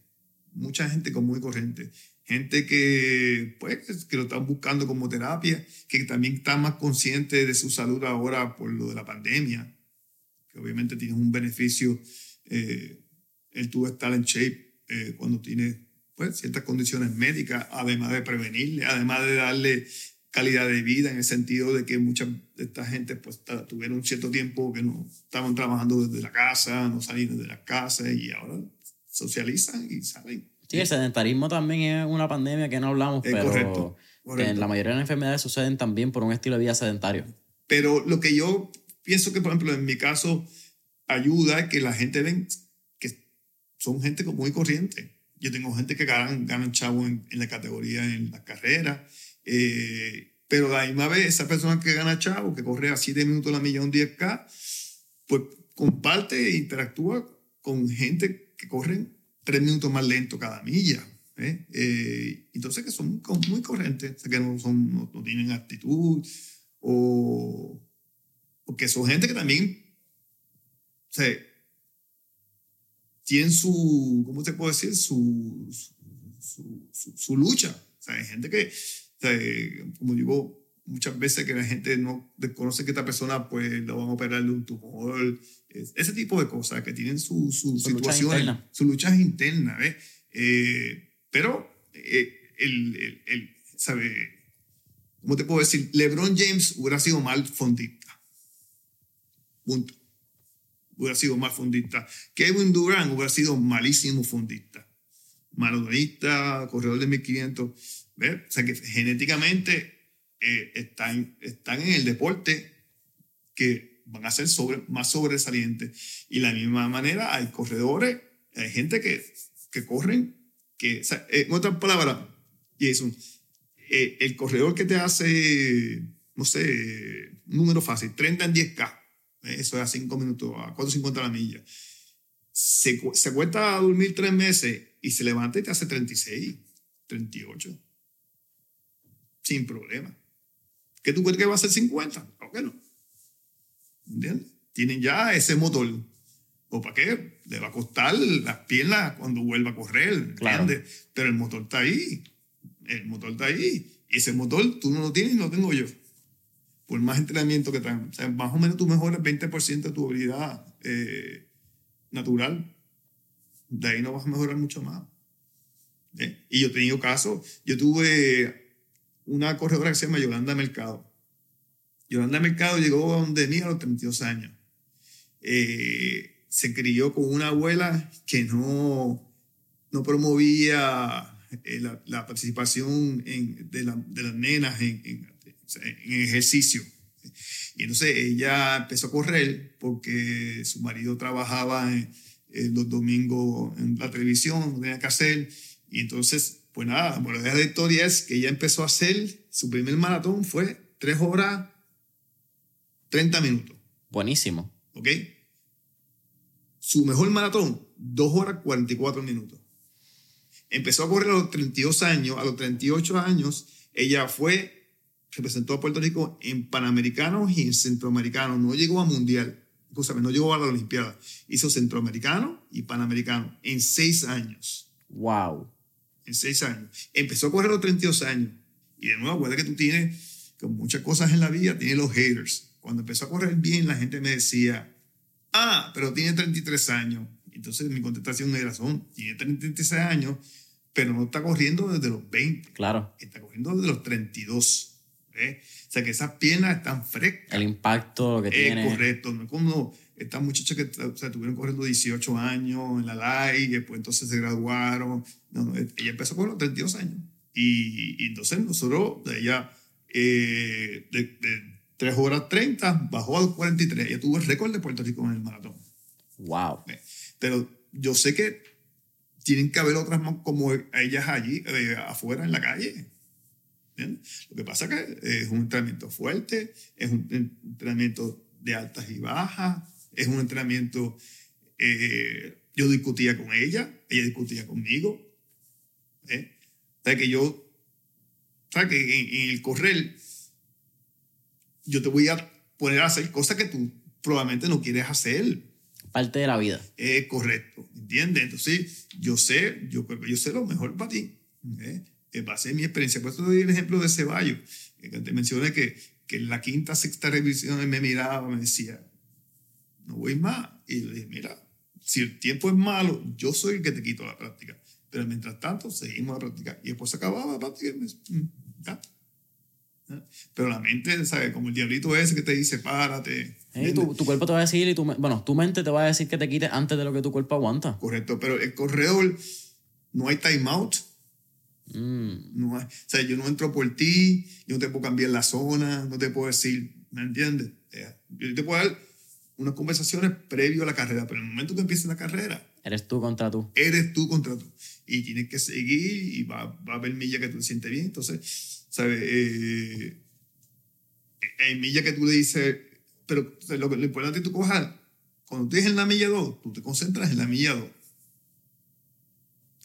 mucha gente común y corriente. Gente que, pues, que lo están buscando como terapia, que también está más consciente de su salud ahora por lo de la pandemia, que obviamente tiene un beneficio. Eh, el tú estar en shape eh, cuando tienes pues, ciertas condiciones médicas, además de prevenirle, además de darle calidad de vida en el sentido de que mucha de esta gente pues tuvieron cierto tiempo que no estaban trabajando desde la casa, no salían de la casa y ahora socializan y salen. Sí, el sedentarismo también es una pandemia que no hablamos, pero correcto, en la mayoría de las enfermedades suceden también por un estilo de vida sedentario. Pero lo que yo pienso que, por ejemplo, en mi caso ayuda que la gente ven que son gente muy corriente yo tengo gente que ganan, ganan chavo en, la categoría, en la carrera. Eh, pero la misma vez, esa persona que gana chavo, que corre a 7 minutos la milla un 10K, pues comparte e interactúa con gente que corren 3 minutos más lento cada milla. ¿eh? Eh, entonces, que son muy corrientes, que no, son, no, tienen actitud o, o, que son gente que también o tienen su, ¿cómo te puedo decir? Su, su, su, lucha. O sea, hay gente que, como digo, muchas veces que la gente no desconoce que esta persona pues lo van a operar de un tumor, ese tipo de cosas que tienen su, su, su situación, sus luchas internas, ¿ves? Eh, pero eh, el, el, el, ¿sabe? ¿Cómo te puedo decir? LeBron James hubiera sido mal fondista. Punto hubiera sido más fundista. Kevin Durant hubiera sido malísimo fundista. Malodonista, corredor de 1500. ¿ves? O sea que genéticamente eh, están, están en el deporte que van a ser sobre, más sobresalientes. Y de la misma manera hay corredores, hay gente que, que corren, que, en otras palabras, Jason, eh, el corredor que te hace, no sé, número fácil, 30 en 10K eso es a 5 minutos, a 4.50 la milla. Se, se acuesta a dormir tres meses y se levanta y te hace 36, 38. Sin problema. ¿Qué tú crees que va a ser 50? ¿Por qué no? ¿Entiendes? Tienen ya ese motor. ¿O para qué? Le va a costar las piernas cuando vuelva a correr. Claro. Pero el motor está ahí. El motor está ahí. Ese motor tú no lo tienes y no lo tengo yo por más entrenamiento que tengas. O sea, más o menos tú mejoras 20% de tu habilidad eh, natural. De ahí no vas a mejorar mucho más. ¿Eh? Y yo he tenido casos. Yo tuve una corredora que se llama Yolanda Mercado. Yolanda Mercado llegó a donde mí a los 32 años. Eh, se crió con una abuela que no, no promovía la, la, participación de, la, de, las nenas en, ejercicio. Y entonces ella empezó a correr porque su marido trabajaba en, los domingos en la televisión, no tenía que hacer. Y entonces, pues nada, la de la historia es que ella empezó a hacer, su primer maratón fue 3 horas 30 minutos. Buenísimo. ¿Ok? Su mejor maratón, 2 horas 44 minutos. Empezó a correr a los 32 años, a los 38 años, ella fue representó a Puerto Rico en Panamericanos y en Centroamericanos. No llegó a Mundial, escúchame, no llegó a la Olimpiada. Hizo Centroamericano y Panamericano en seis años. Wow. En seis años. Empezó a correr a los 32 años. Y de nuevo, acuérdate que tú tienes, con muchas cosas en la vida, tienes los haters. Cuando empezó a correr bien, la gente me decía, ah, pero tiene 33 años. Entonces mi contestación era, son, tiene 33 años, pero no está corriendo desde los 20. Claro. Está corriendo desde los 32. ¿eh? O sea que esas piernas están frescas. El impacto que Es tiene. correcto. No es como estas muchachas que o sea, tuvieron corriendo 18 años en la LAI y después entonces se graduaron. No, no, ella empezó con los 32 años. Y, y entonces nosotros, ella eh, de, de 3 horas 30 bajó a 43. Ella tuvo el récord de Puerto Rico en el maratón. Wow. Pero yo sé que tienen que haber otras como ellas allí, eh, afuera en la calle. ¿Entiendes? Lo que pasa es que es un entrenamiento fuerte, es un entrenamiento de altas y bajas, es un entrenamiento... eh, yo discutía con ella, ella discutía conmigo. ¿eh? O sea, que yo... O sea, que en, en el correr yo te voy a poner a hacer cosas que tú probablemente no quieres hacer. Parte de la vida. Es correcto, ¿entiendes? Entonces, yo sé, yo creo que yo sé lo mejor para ti. ¿eh? Base a mi experiencia. Por eso te doy el ejemplo de Ceballos, que te mencioné que, que en la quinta, sexta revisión me miraba, me decía, no voy más. Y le dije, mira, si el tiempo es malo, yo soy el que te quito la práctica. Pero mientras tanto, seguimos la práctica. Y después acababa la práctica y me "Mm, ya. Pero la mente, ¿sabes? Como el diablito ese que te dice, párate. Tu, tu cuerpo te va a decir, y tu, bueno, tu mente te va a decir que te quites antes de lo que tu cuerpo aguanta. Correcto, pero el corredor no hay timeout. Mm, No hay, o sea, yo no entro por ti, yo no te puedo cambiar la zona, no te puedo decir, ¿me entiendes? Yo te puedo dar unas conversaciones previo a la carrera, pero en el momento que empieza la carrera, eres tú contra tú. eres tú contra tú. Y tienes que seguir y va, va a haber millas que tú te sientes bien. Entonces, ¿sabes? Eh, hay millas que tú le dices, pero o sea, lo, lo importante es tú cojas, cuando tú estés en la milla 2, tú te concentras en la milla 2.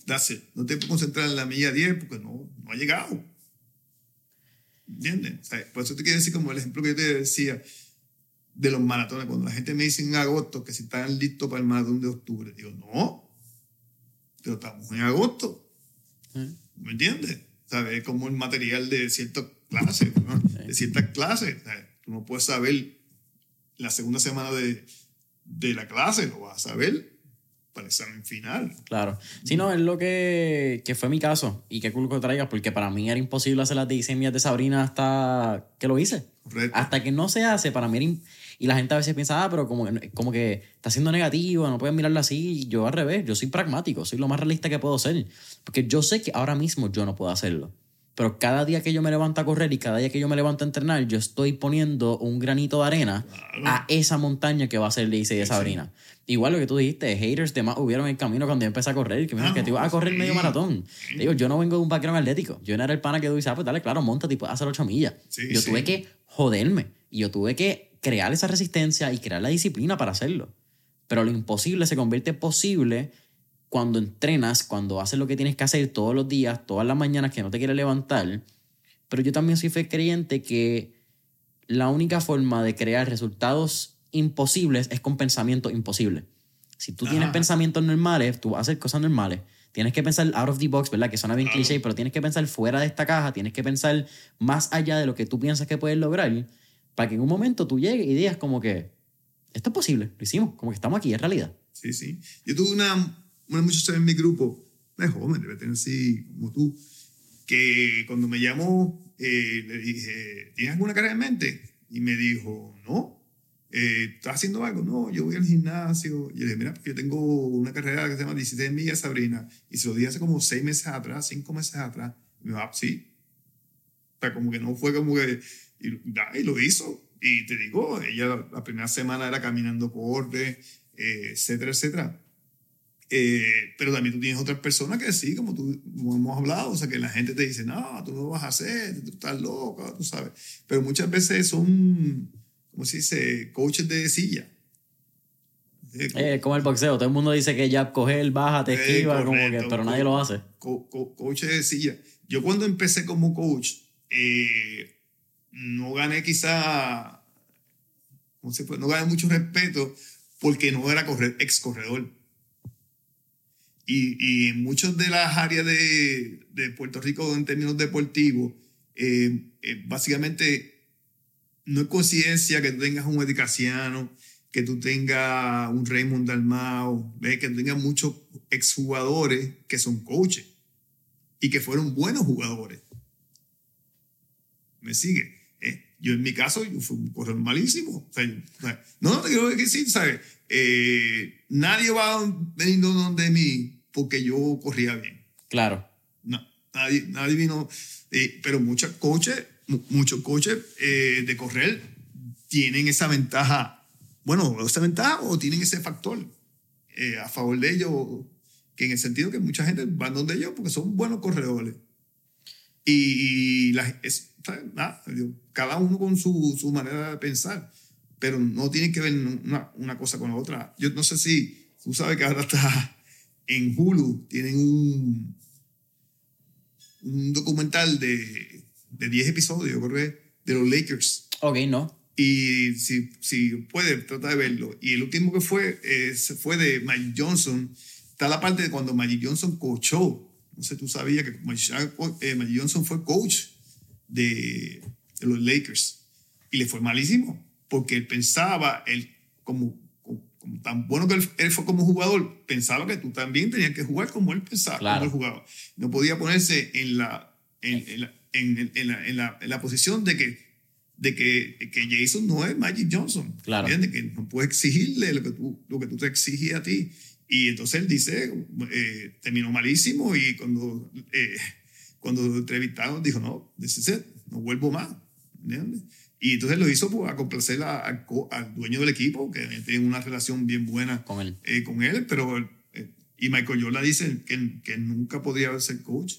That's it. No te puedes concentrar en la milla 10 porque no, no ha llegado. ¿Entiendes? O sea, por eso te quiero decir como el ejemplo que yo te decía de los maratones. Cuando la gente me dice en agosto que si están listos para el maratón de octubre, digo, no, pero estamos en agosto. ¿eh? ¿Me entiendes? ¿Sabes? Es como el material de ciertas clases, ¿no? de ciertas clases. ¿sabes? Tú no puedes saber la segunda semana de, de la clase, lo vas a saber para el examen final. Claro. Si no, es lo que, que fue mi caso. Y qué cool que traigas, porque para mí era imposible hacer las 16 millas de Sabrina hasta que lo hice. ¿Correcto? Hasta que no se hace, para mí era Y la gente a veces piensa, ah, pero como, como que está siendo negativo, no puedes mirarlo así. Y yo al revés, yo soy pragmático, soy lo más realista que puedo ser. Porque yo sé que ahora mismo yo no puedo hacerlo. Pero cada día que yo me levanto a correr y cada día que yo me levanto a entrenar, yo estoy poniendo un granito de arena a esa montaña que va a ser el 16 de Sabrina. Igual lo que tú dijiste, haters de más hubieron en el camino cuando yo empecé a correr, que me dijeron que te ibas a correr medio maratón. Digo, yo no vengo de un background atlético. Yo no era el pana que tú dices, ah, pues dale, claro, monta y puedes hacer 8 millas. Sí, yo sí. tuve que joderme y yo tuve que crear esa resistencia y crear la disciplina para hacerlo. Pero lo imposible se convierte posible cuando entrenas, cuando haces lo que tienes que hacer todos los días, todas las mañanas que no te quieres levantar. Pero yo también soy fe creyente que la única forma de crear resultados imposibles es con pensamiento imposible. Si tú tienes Ajá. pensamientos normales, tú vas a hacer cosas normales. Tienes que pensar out of the box, ¿verdad? Que suena bien cliché, pero tienes que pensar fuera de esta caja, tienes que pensar más allá de lo que tú piensas que puedes lograr, para que en un momento tú llegues y digas como que, esto es posible, lo hicimos, como que estamos aquí, es realidad. Sí, sí. Yo tuve una, una muchacha en mi grupo, una joven, debe tener así como tú, que cuando me llamó, eh, le dije, ¿tienes alguna carrera en mente? Y me dijo, no. Eh, ¿Estás haciendo algo? No, yo voy al gimnasio. Y le dije, mira, yo tengo una carrera que se llama 16 millas, Sabrina. Y se lo dije hace como seis meses atrás, cinco meses atrás. Y me dijo, ah, sí. O sea, como que no fue como que... Y, y lo hizo. Y te digo, ella la, primera semana era caminando por orden, eh, etcétera, etcétera. Eh, pero también tú tienes otras personas que sí, como tú como hemos hablado, o sea, que la gente te dice, no, tú no lo vas a hacer, tú estás loco, tú sabes. Pero muchas veces son, ¿cómo se dice? Coaches de silla. Eh, co- como el boxeo, todo el mundo dice que ya coger, baja, te Eh, esquiva, como que, pero nadie lo hace. co- co- coaches de silla. Yo cuando empecé como coach, eh, no gané quizá. No gané mucho respeto porque no era ex corredor. Y, y en muchas de las áreas de, Puerto Rico en términos deportivos, eh, eh, básicamente no es coincidencia que tengas un edicaciano, que tú tengas un Raymond Dalmao, que tengas muchos exjugadores que son coaches y que fueron buenos jugadores. ¿Me sigue? ¿Eh? Yo en mi caso, yo fui un corredor malísimo. no, no te quiero decir, ¿sabes? Eh, nadie va veniendo donde mí porque yo corría bien. Claro. No, nadie, nadie vino, eh, pero muchos coaches, muchos coaches de correr tienen esa ventaja bueno, esa ventaja o tienen ese factor eh, a favor de ellos, que en el sentido que mucha gente va donde ellos porque son buenos corredores. Y, es, nada, cada uno con su, su, manera de pensar, pero no tiene que ver una, una, cosa con la otra. Yo no sé si tú sabes que ahora está en Hulu, tienen un, un documental de, de 10 episodios, creo de los Lakers. Ok, no. Y si, si puede, trata de verlo. Y el último que fue, eh, fue de Magic Johnson. Está la parte de cuando Magic Johnson coachó. No sé, tú sabías que Magic, eh, Johnson fue coach de, de, los Lakers. Y le fue malísimo. Porque él pensaba, él como, como, tan bueno que él, fue como jugador, pensaba que tú también tenías que jugar como él pensaba, como él jugaba. No podía ponerse en la, en, en, la, en, en la, en la posición de que de que, que Jason no es Magic Johnson. Claro. ¿entiendes? Que no puede exigirle lo que tú, lo que tú te exiges a ti. Y entonces él dice, eh, terminó malísimo y cuando, eh, cuando lo entrevistaron dijo, no, this no vuelvo más. ¿entiendes? Y entonces lo hizo pues, a complacer al dueño del equipo, que tiene una relación bien buena con él. Eh, con él pero, eh, y Michael Jordan dice que, que nunca podía ser coach.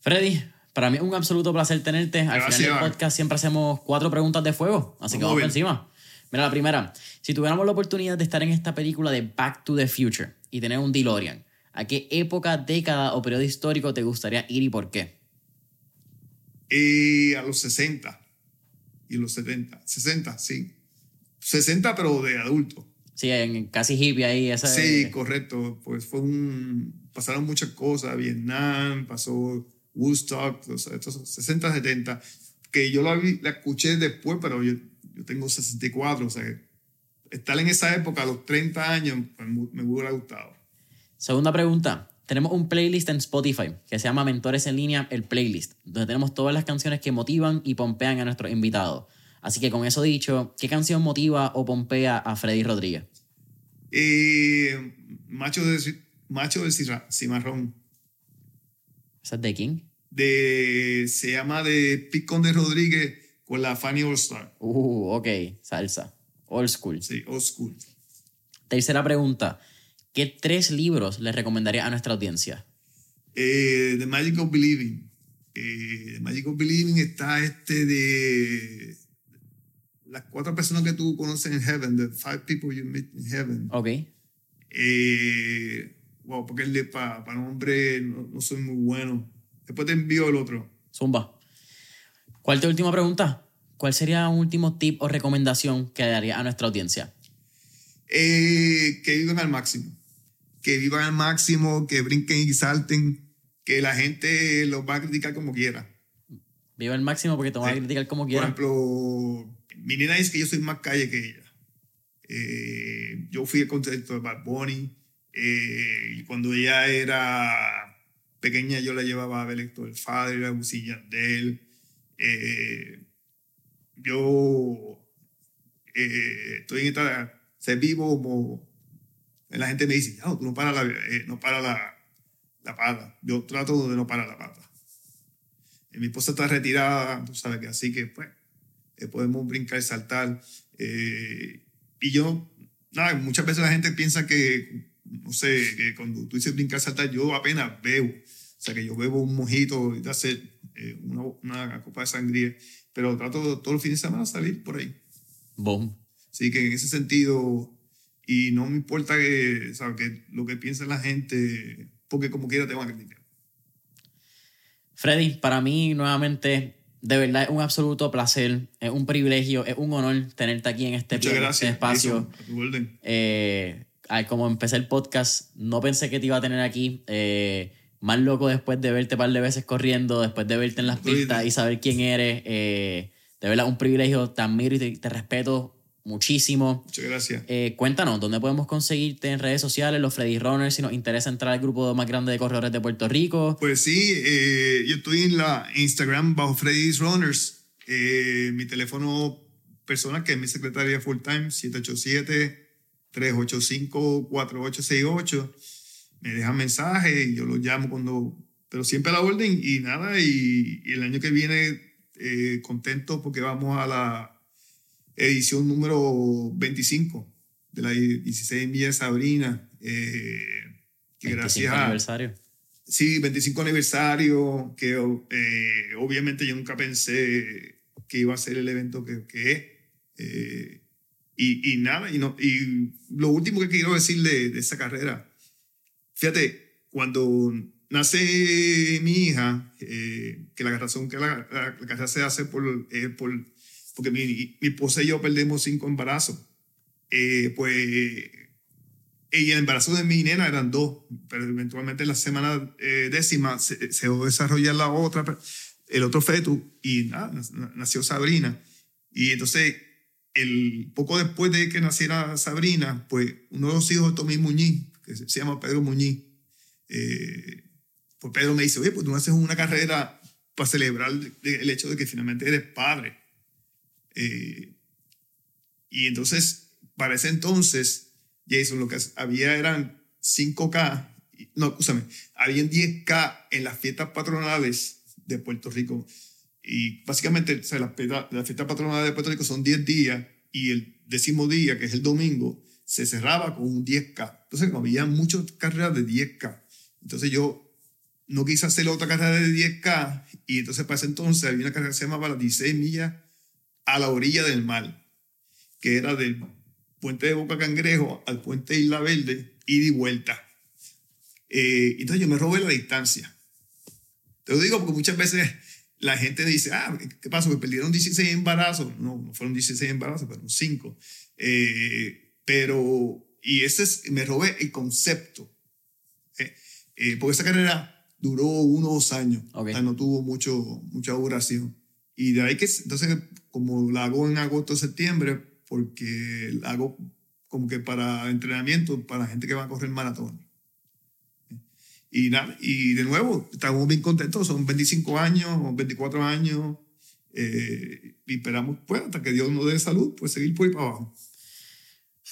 Freddy, para mí es un absoluto placer tenerte. Al final del podcast siempre hacemos cuatro preguntas de fuego, así que vamos por encima. Mira, la primera. Si tuviéramos la oportunidad de estar en esta película de Back to the Future y tener un DeLorean, ¿a qué época, década o periodo histórico te gustaría ir y por qué? Eh, a los 60 y los 70. 60, sí. 60, pero de adulto. Sí, en casi hippie ahí. Esa sí, correcto. Pues fue un. Pasaron muchas cosas. Vietnam, pasó Woodstock, estos 60, 70, que yo la, la escuché después, pero yo, yo tengo 64, o sea, estar en esa época a los 30 años pues, me hubiera gustado. Segunda pregunta. Tenemos un playlist en Spotify que se llama Mentores en línea, el playlist, donde tenemos todas las canciones que motivan y pompean a nuestros invitados. Así que con eso dicho, ¿qué canción motiva o pompea a Freddy Rodríguez? Eh, macho de, macho de Cimarrón. ¿Esa es de quién? De, se llama de Picón de Rodríguez con la Fanny All Star. Uh, ok, salsa. Old school. Sí, old school. Tercera pregunta. ¿Qué tres libros le recomendaría a nuestra audiencia? Eh, The Magic of Believing. Eh, The Magic of Believing está este de las cuatro personas que tú conoces en Heaven, The Five People You Meet in Heaven. Ok. Eh, wow, porque el de para pa nombre no, no, soy muy bueno. Después te envío el otro. Zumba. ¿Cuál es tu última pregunta? ¿Cuál sería un último tip o recomendación que daría a nuestra audiencia? Eh, que vivan al máximo. Que vivan al máximo, que brinquen y salten, que la gente los va a criticar como quiera. Viva al máximo porque te van a criticar como quiera. Por ejemplo, mi nena dice que yo soy más calle que ella. Eh, yo fui al concierto de Bad Bunny eh, cuando ella era pequeña, yo la llevaba a ver Héctor el Padre, la Busilla de él. Eh, yo eh, estoy en esta. Se vivo como. La gente me dice, no, tú no paras la, eh, no para la, la pata. Yo trato de no parar la pata. mi esposa está retirada, tú sabes que así que, pues, podemos brincar y saltar. y yo, nada, muchas veces la gente piensa que no sé, que cuando tú dices brincar, saltar, yo apenas bebo. O sea, que yo bebo un mojito y hacer eh, una, una, copa de sangría, pero trato todos los fines de semana salir por ahí. Boom. Así que en ese sentido, y no me importa que, ¿sabes? que lo que piense la gente, porque como quiera te van a criticar. Freddy, para mí nuevamente de verdad es un absoluto placer, es un privilegio, es un honor tenerte aquí en este, Muchas este gracias. espacio. Jason, a tu orden. Eh, como empecé el podcast, no pensé que te iba a tener aquí. Eh, más loco después de verte un par de veces corriendo, después de verte en las pistas y saber quién eres. Eh, de verdad, un privilegio, te admiro y te, te respeto muchísimo. Muchas gracias. Eh, cuéntanos, ¿dónde podemos conseguirte en redes sociales, los Freddy Runners, si nos interesa entrar al grupo más grande de corredores de Puerto Rico? Pues sí, eh, yo estoy en la Instagram bajo Freddy's Runners. Eh, mi teléfono personal, que es mi secretaria full time, 787-385-4868. Me dejan mensaje y yo los llamo cuando... Pero siempre a la orden y nada. Y, y el año que viene, eh, contento porque vamos a la edición número 25 de la 16 millas de Sabrina. Eh, que 25 gracias a... aniversario. Sí, 25 aniversario, que eh, obviamente yo nunca pensé que iba a ser el evento que, que es. Eh, y, y nada, y, no, y lo último que quiero decir de, de esa carrera, fíjate, cuando nace mi hija, eh, que la razón que la, la- la carrera se hace por, eh, por porque mi, mi esposa y yo perdemos cinco embarazos, eh, pues y el embarazo de mi nena eran dos, pero eventualmente en la semana eh, décima se, se desarrolla la otra, el otro feto, y nada, nac- nació Sabrina. Y entonces, el, poco después de que naciera Sabrina, pues uno de los hijos de Tommy Muñiz, que se, llama Pedro Muñiz, eh, pues Pedro me dice, oye, pues tú no haces una carrera para celebrar el, hecho de que finalmente eres padre. Eh, y entonces, para ese entonces, Jason, lo que había eran 5K, y- no, escúchame, habían 10K en las fiestas patronales de Puerto Rico. Y básicamente, o sea, las, fiestas- fiestas patronales de Puerto Rico son 10 días y el décimo día, que es el domingo, se cerraba con un 10K. Entonces, como había muchas carreras de 10K. Entonces yo no quise hacer otra carrera de 10K y entonces para ese entonces había una carrera que se llamaba las 16 millas a la orilla del mar, que era del puente de Boca Cangrejo al puente de Isla Verde, ida y vuelta. Eh, entonces yo me robé la distancia. Te lo digo porque muchas veces la gente dice, ah, ¿qué pasó? Que perdieron 16 embarazos. No, no fueron 16 embarazos, fueron 5. Pero, y ese es, me robé el concepto. Eh, eh, porque esa carrera duró uno o dos años. Ok. O sea, no tuvo mucho, mucha duración. Y de ahí que, entonces, como la hago en agosto, septiembre, porque la hago como que para entrenamiento, para gente que va a correr maratón. Y nada, y de nuevo, estamos bien contentos, son 25 años, 24 años, eh, y esperamos, pues, hasta que Dios nos dé salud, pues seguir por ahí para abajo.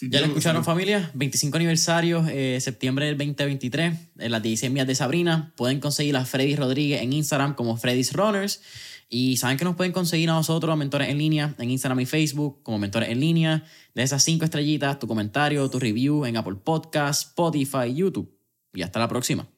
Ya lo escucharon familia, 25 aniversario, eh, septiembre del 2023, en las 16 millas de Sabrina. Pueden conseguir a Freddy Rodríguez en Instagram como Freddy's Runners. Y saben que nos pueden conseguir a nosotros, a Mentores en Línea, en Instagram y Facebook, como Mentores en Línea. De esas cinco estrellitas, tu comentario, tu review en Apple Podcasts, Spotify, YouTube. Y hasta la próxima.